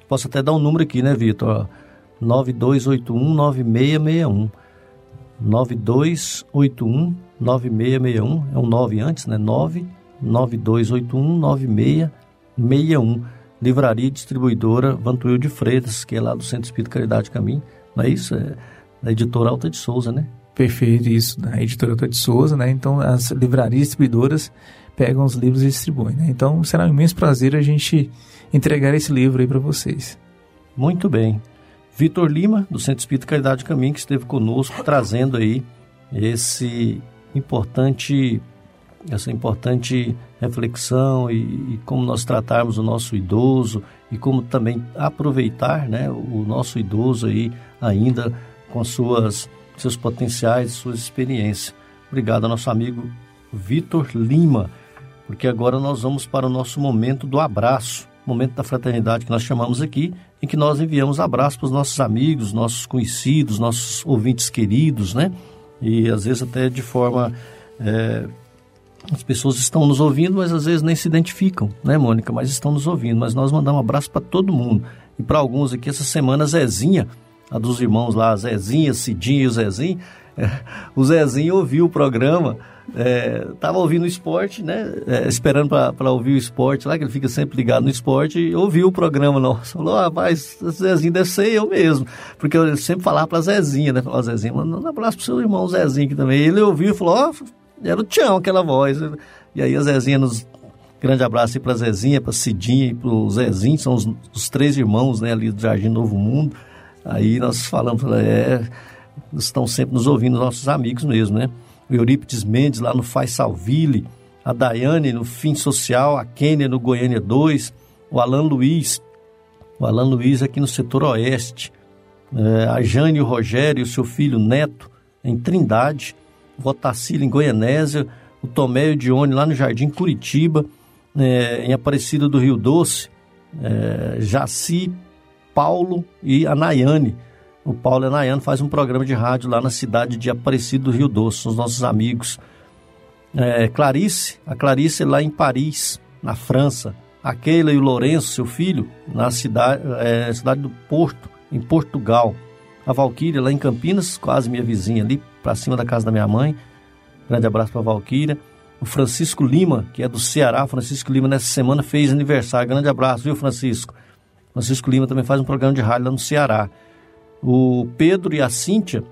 Posso até dar um número aqui, né, Vitor? 92819661. 92819661, é um 9 antes, né? 992819661. Livraria Distribuidora Vantuil de Freitas, que é lá do Centro Espírito Caridade Caminho. Não é isso? É da editora Alta de Souza, né? Perfeito, isso, da editora Alta de Souza, né? Então, as livrarias distribuidoras pegam os livros e distribuem, né? Então, será um imenso prazer a gente entregar esse livro aí para vocês. Muito bem. Vitor Lima, do Centro Espírita Caridade Caminho, que esteve conosco trazendo aí esse importante essa importante reflexão e, e, como nós tratarmos o nosso idoso e como também aproveitar né, o nosso idoso aí ainda com suas seus potenciais, suas experiências. Obrigado ao nosso amigo Vitor Lima, porque agora nós vamos para o nosso momento do abraço, momento da fraternidade que nós chamamos aqui, em que nós enviamos abraço para os nossos amigos, nossos conhecidos, nossos ouvintes queridos, né? E às vezes até de forma é, as pessoas estão nos ouvindo, mas às vezes nem se identificam, né, Mônica? Mas estão nos ouvindo. Mas nós mandamos um abraço para todo mundo. E para alguns aqui, essa semana, Zezinha, a dos irmãos lá, Zezinha, Cidinha e o Zezinho. É, o Zezinho ouviu o programa, estava é, ouvindo o esporte, né? É, esperando para ouvir o esporte lá, que ele fica sempre ligado no esporte, e ouviu o programa nosso. Falou, ah, rapaz, Zezinho deve ser eu mesmo. Porque eu sempre falava para Zezinha, né? Falava, Zezinho, manda um abraço pro seu irmão Zezinho aqui também. Ele ouviu e falou, ó, oh, era o Tião aquela voz. E aí a Zezinha nos. Grande abraço aí pra Zezinha, pra Cidinha e pro Zezinho, são os, os três irmãos, né, ali do Jardim Novo Mundo. Aí nós falamos, é, estão sempre nos ouvindo, nossos amigos mesmo, né? O Eurípides Mendes lá no Faz Salville, a Daiane no Fim Social, a Kênia no Goiânia 2, o Alan Luiz, o Alan Luiz aqui no setor oeste, é, a Jane e o Rogério, o seu filho Neto, em Trindade, o Otacílio em Goianésia, o Tomé e o Dione lá no Jardim Curitiba, é, em Aparecida do Rio Doce, é, Jaci, Paulo e a Nayane. O Paulo e a Nayane fazem um programa de rádio lá na cidade de Aparecida do Rio Doce, são os nossos amigos. É, Clarice, a Clarice lá em Paris, na França. A Keila e o Lourenço, seu filho, na cidade, é, cidade do Porto, em Portugal. A Valquíria lá em Campinas, quase minha vizinha ali, para cima da casa da minha mãe. Grande abraço para a Valquíria. O Francisco Lima, que é do Ceará. Francisco Lima, nessa semana, fez aniversário. Grande abraço, viu, Francisco? Francisco Lima também faz um programa de rádio lá no Ceará. O Pedro e a Cíntia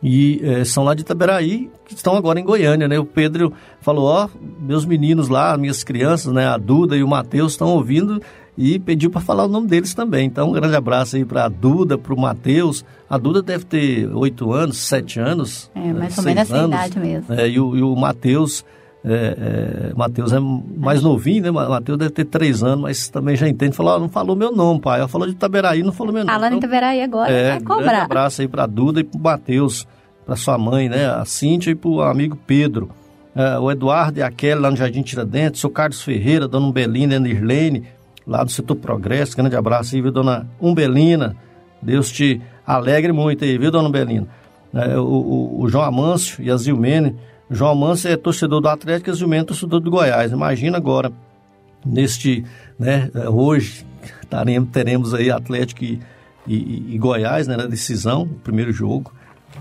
e é, são lá de Itaberaí, que estão agora em Goiânia, né? O Pedro falou, ó, meus meninos lá, minhas crianças, né? A Duda e o Matheus estão ouvindo e pediu para falar o nome deles também. Então, um grande abraço aí para a Duda, para o Matheus. A Duda deve ter oito anos, sete anos. É, mais ou menos essa idade mesmo. É, e o, e o Matheus, é, é, Matheus é mais novinho, né? Matheus deve ter três anos, mas também já entende. Falou, oh, não falou meu nome, pai. Ela falou de Itaberaí, não falou meu nome. Falando então, em Itaberaí agora, é, vai cobrar. grande abraço aí para a Duda e para o Matheus, para sua mãe, né? A Cíntia e para o amigo Pedro. É, o Eduardo e a Kelly lá no Jardim Tiradentes, o Carlos Ferreira, Dona Umbelina, a Nirlene, lá do setor Progresso. Grande abraço aí, viu, dona Umbelina? Deus te alegre muito aí, viu, dona Umbelina? É, o, o, o, João Amâncio e a Zilmene. João Amâncio é torcedor do Atlético e a Zilmene é torcedor do Goiás. Imagina agora, neste, né, é, hoje, taremos, teremos aí Atlético e, e, e Goiás, né, na decisão, primeiro jogo.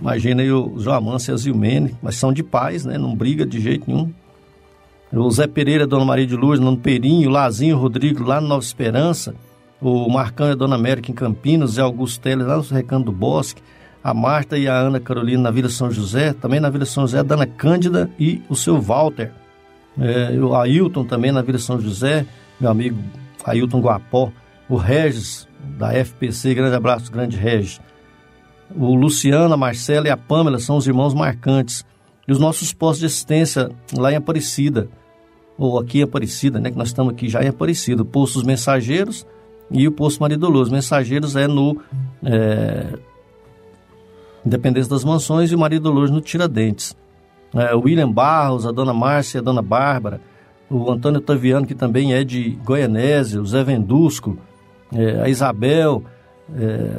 Imagina aí o João Amâncio e a Zilmene, mas são de paz, né, não briga de jeito nenhum. O Zé Pereira, Dona Maria de Luz, no Perinho, Lazinho, Rodrigo, lá no Nova Esperança. O Marcão e a Dona América em Campinas, Zé Augusto Teles, lá no Recanto do Bosque. A Marta e a Ana Carolina na Vila São José. Também na Vila São José, a Dana Cândida e o seu Walter. É, o Ailton também na Vila São José, meu amigo Ailton Guapó. O Regis, da FPC, grande abraço, grande Regis. O Luciano, a Marcela e a Pâmela são os irmãos marcantes e os nossos postos de assistência lá em Aparecida, ou aqui em Aparecida, né, que nós estamos aqui já em Aparecida, Postos Mensageiros e o Posto Maria Dolores. Mensageiros é no é, Independência das Mansões e o Maria Dolores no Tiradentes. É, o William Barros, a dona Márcia, a dona Bárbara, o Antônio Taviano, que também é de Goianésia, o Zé Vendusco, é, a Isabel, é,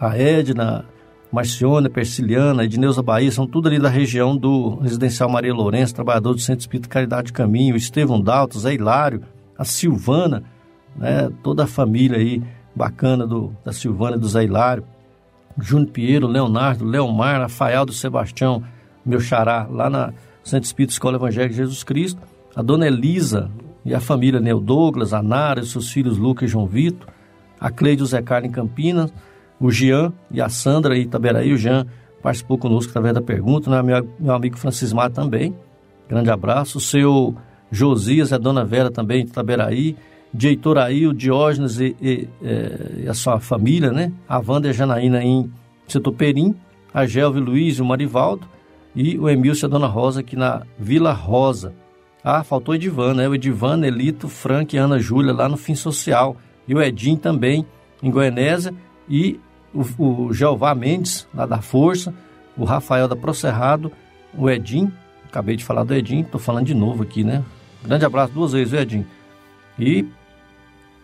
a Edna, Marciona, Persiliana, Edneuza Bahia, são tudo ali da região do Residencial Maria Lourenço, trabalhador do Centro Espírito Caridade Caminho, Estevão Dalto, Zé Hilário, a Silvana, né, toda a família aí bacana do, da Silvana e do Zé Hilário, Júnior Pinheiro, Leonardo, Leomar, Rafael do Sebastião, meu xará, lá na Centro Espírito Escola Evangélica de Jesus Cristo, a dona Elisa e a família Neo Douglas, a Nara e seus filhos Lucas e João Vitor, a Cleide e o Zé Carlos em Campinas, o Jean e a Sandra Itaberaí. O Jean participou conosco através da pergunta, né? meu, meu amigo Francismar também. Grande abraço. O seu Josias a dona Vera também de Itaberaí. de Heitor aí, o Diógenes e, e, e, a sua família, né? A Wanda e a Janaína em Setor Perim, a Gelve Luiz e o Marivaldo, e o Emílcio e a Dona Rosa aqui na Vila Rosa. Ah, faltou o Edivan, né? O Edivan, Elito, Frank e Ana Júlia lá no Fim Social. E o Edinho também em Goianésia. E o, o Jeová Mendes, lá da Força. O Rafael da Procerrado. O Edinho. Acabei de falar do Edinho, tô falando de novo aqui, né? Grande abraço duas vezes, Edinho. E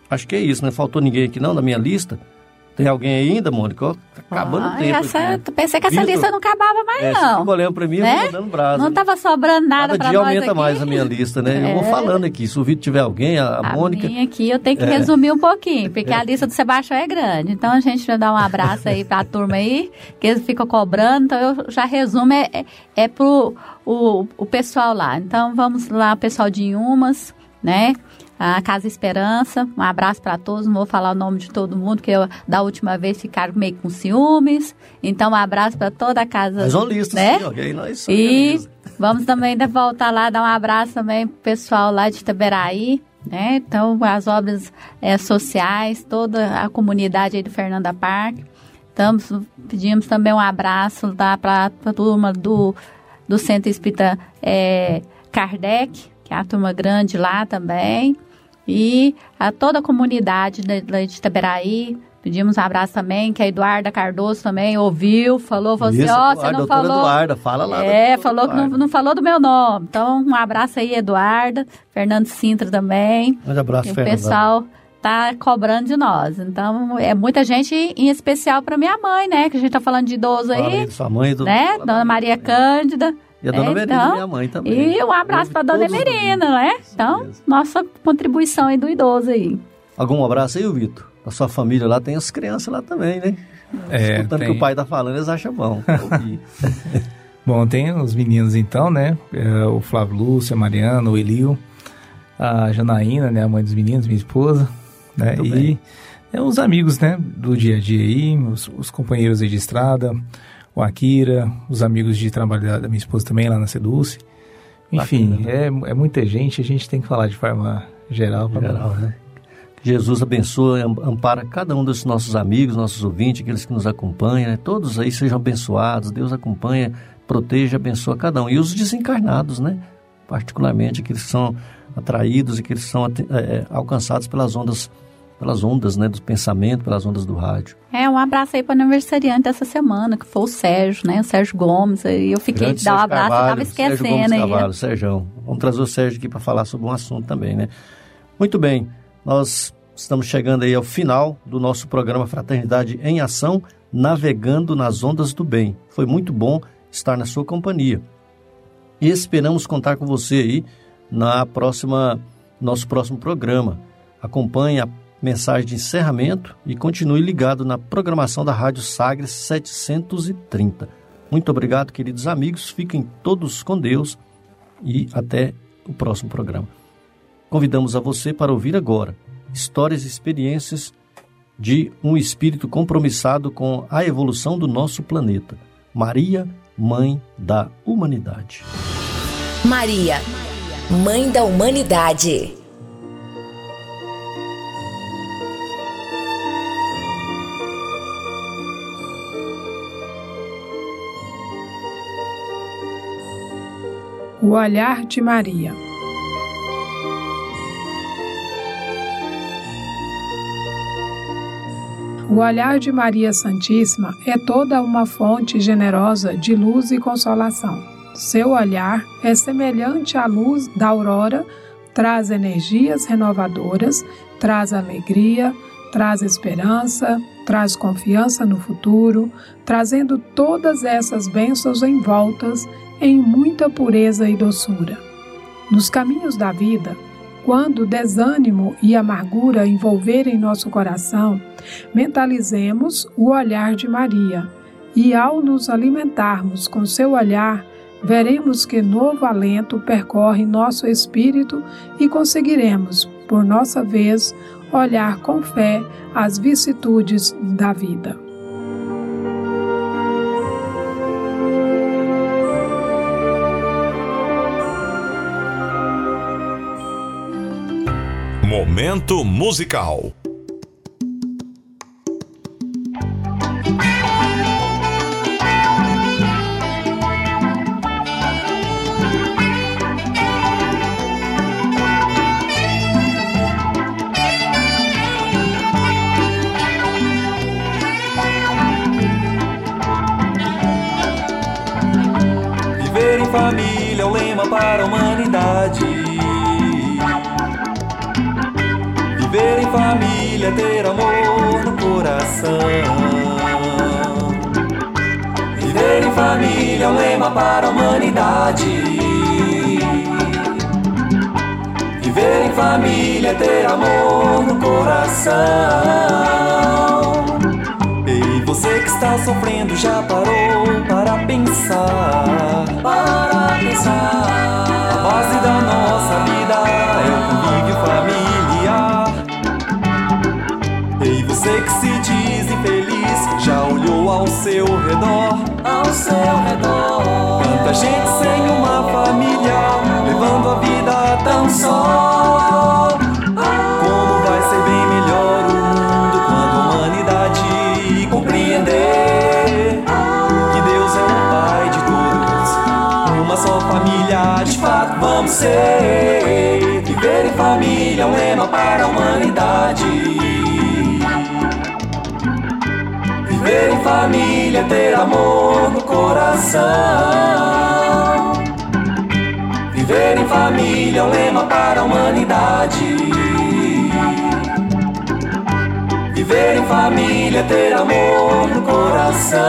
acho que é isso, né? Faltou ninguém aqui não na minha lista. Tem alguém ainda, Mônica? Tá acabando ah, o tempo. Essa, aqui? Pensei que essa Vitor, lista não acabava mais, é, não. Você olhando para mim, né? eu vou dando brasa. Não estava sobrando nada para nós aumenta aqui. mais a minha lista, né? É. Eu vou é. falando aqui. Se o Vitor tiver alguém, a, a, a Mônica... minha aqui eu tenho que é. resumir um pouquinho, porque a lista do Sebastião é grande. Então a gente vai dar um abraço aí para a turma aí, que eles ficam cobrando. Então eu já resumo, é, é, é pro o, o pessoal lá. Então vamos lá, pessoal de Inhumas, né? A Casa Esperança. Um abraço para todos, não vou falar o nome de todo mundo, porque eu, da última vez ficaram meio com ciúmes. Então, um abraço para toda a casa. Uma lista, né? sim, ok? Nós e vamos também voltar lá, dar um abraço também pro pessoal lá de Itaberaí. Né? Então, as obras é, sociais, toda a comunidade aí do Fernanda Parque. Estamos, pedimos também um abraço lá para a turma do, do Centro Espírita é, Kardec, que é a turma grande lá também e a toda a comunidade de, de Itaberaí. Pedimos um abraço também, que a Eduarda Cardoso também ouviu, falou, falou assim, ó, oh, você não falou... Eduarda, fala lá. É, falou que não, não, falou do meu nome. Então, um abraço aí, Eduarda, Fernando Sintra também. Um abraço, Fernando. O pessoal tá cobrando de nós. Então, é muita gente, em especial para minha mãe, né? Que a gente tá falando de idoso aí. Fala sua mãe. Do... Né? Dona Maria Cândida. E a dona então, minha mãe também. E um abraço para dona Emerina, né? Então, nossa contribuição aí do idoso aí. Algum abraço aí, Vitor? A sua família lá tem as crianças lá também, né? É, Escutando tem... que o pai tá falando, eles acham bom. bom, tem os meninos então, né? É, o Flávio Lúcio, a Mariana, o Elio, a Janaína, né? A mãe dos meninos, minha esposa, né? Muito e bem. É, os amigos, né? Do dia a dia aí, os, os companheiros aí de estrada, o Akira, os amigos de trabalho da, da minha esposa também lá na Seduce. Enfim, Bacana, é, é muita gente, a gente tem que falar de forma geral. Geral, né? Jesus abençoa, ampara cada um dos nossos amigos, nossos ouvintes, aqueles que nos acompanham, né? todos aí sejam abençoados, Deus acompanha, proteja, abençoa cada um. E os desencarnados, né? Particularmente aqueles que são atraídos e que são é, alcançados pelas ondas pelas ondas né, do pensamento, pelas ondas do rádio. É, um abraço aí para o aniversariante dessa semana, que foi o Sérgio, né? O Sérgio Gomes. E eu fiquei de dar um abraço, Carvalho, estava esquecendo Sérgio Gomes aí. Carvalho, Sérgio. Vamos trazer o Sérgio aqui para falar sobre um assunto também, né? Muito bem, nós estamos chegando aí ao final do nosso programa Fraternidade em Ação, navegando nas ondas do bem. Foi muito bom estar na sua companhia. E esperamos contar com você aí na próxima nosso próximo programa. Acompanhe a mensagem de encerramento e continue ligado na programação da Rádio Sagres 730. Muito obrigado, queridos amigos. Fiquem todos com Deus e até o próximo programa. Convidamos a você para ouvir agora histórias e experiências de um espírito compromissado com a evolução do nosso planeta. Maria, Mãe da Humanidade. Maria, Mãe da Humanidade. O olhar de Maria. O olhar de Maria Santíssima é toda uma fonte generosa de luz e consolação. Seu olhar é semelhante à luz da aurora, traz energias renovadoras, traz alegria, traz esperança, traz confiança no futuro, trazendo todas essas bênçãos envoltas em muita pureza e doçura. Nos caminhos da vida, quando desânimo e amargura envolverem nosso coração, mentalizemos o olhar de Maria e, ao nos alimentarmos com seu olhar, veremos que novo alento percorre nosso espírito e conseguiremos, por nossa vez, olhar com fé as vicissitudes da vida. Momento musical. Viver em família é o lema para a humanidade. É ter amor no coração. Viver em família é o lema para a humanidade. Viver em família é ter amor no coração. Ei, você que está sofrendo já parou para pensar? Para pensar. A base da nossa vida é o você que se diz infeliz já olhou ao seu redor? Ao seu redor. Tanta gente sem uma família, levando a vida tão só. Como vai ser bem melhor o mundo quando a humanidade compreender que Deus é o Pai de todos, uma só família de fato vamos ser. Viver em família é um lema para a humanidade. Família ter amor no coração. Viver em família é um lema para a humanidade. Viver em família é ter amor no coração.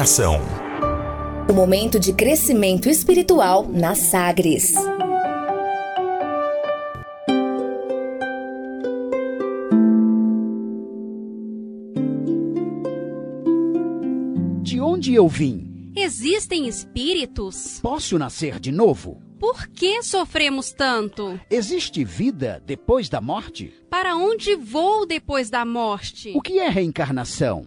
Em Ação. O momento de crescimento espiritual na Sagres. De onde eu vim? Existem espíritos? Posso nascer de novo? Por que sofremos tanto? Existe vida depois da morte? Para onde vou depois da morte? O que é reencarnação?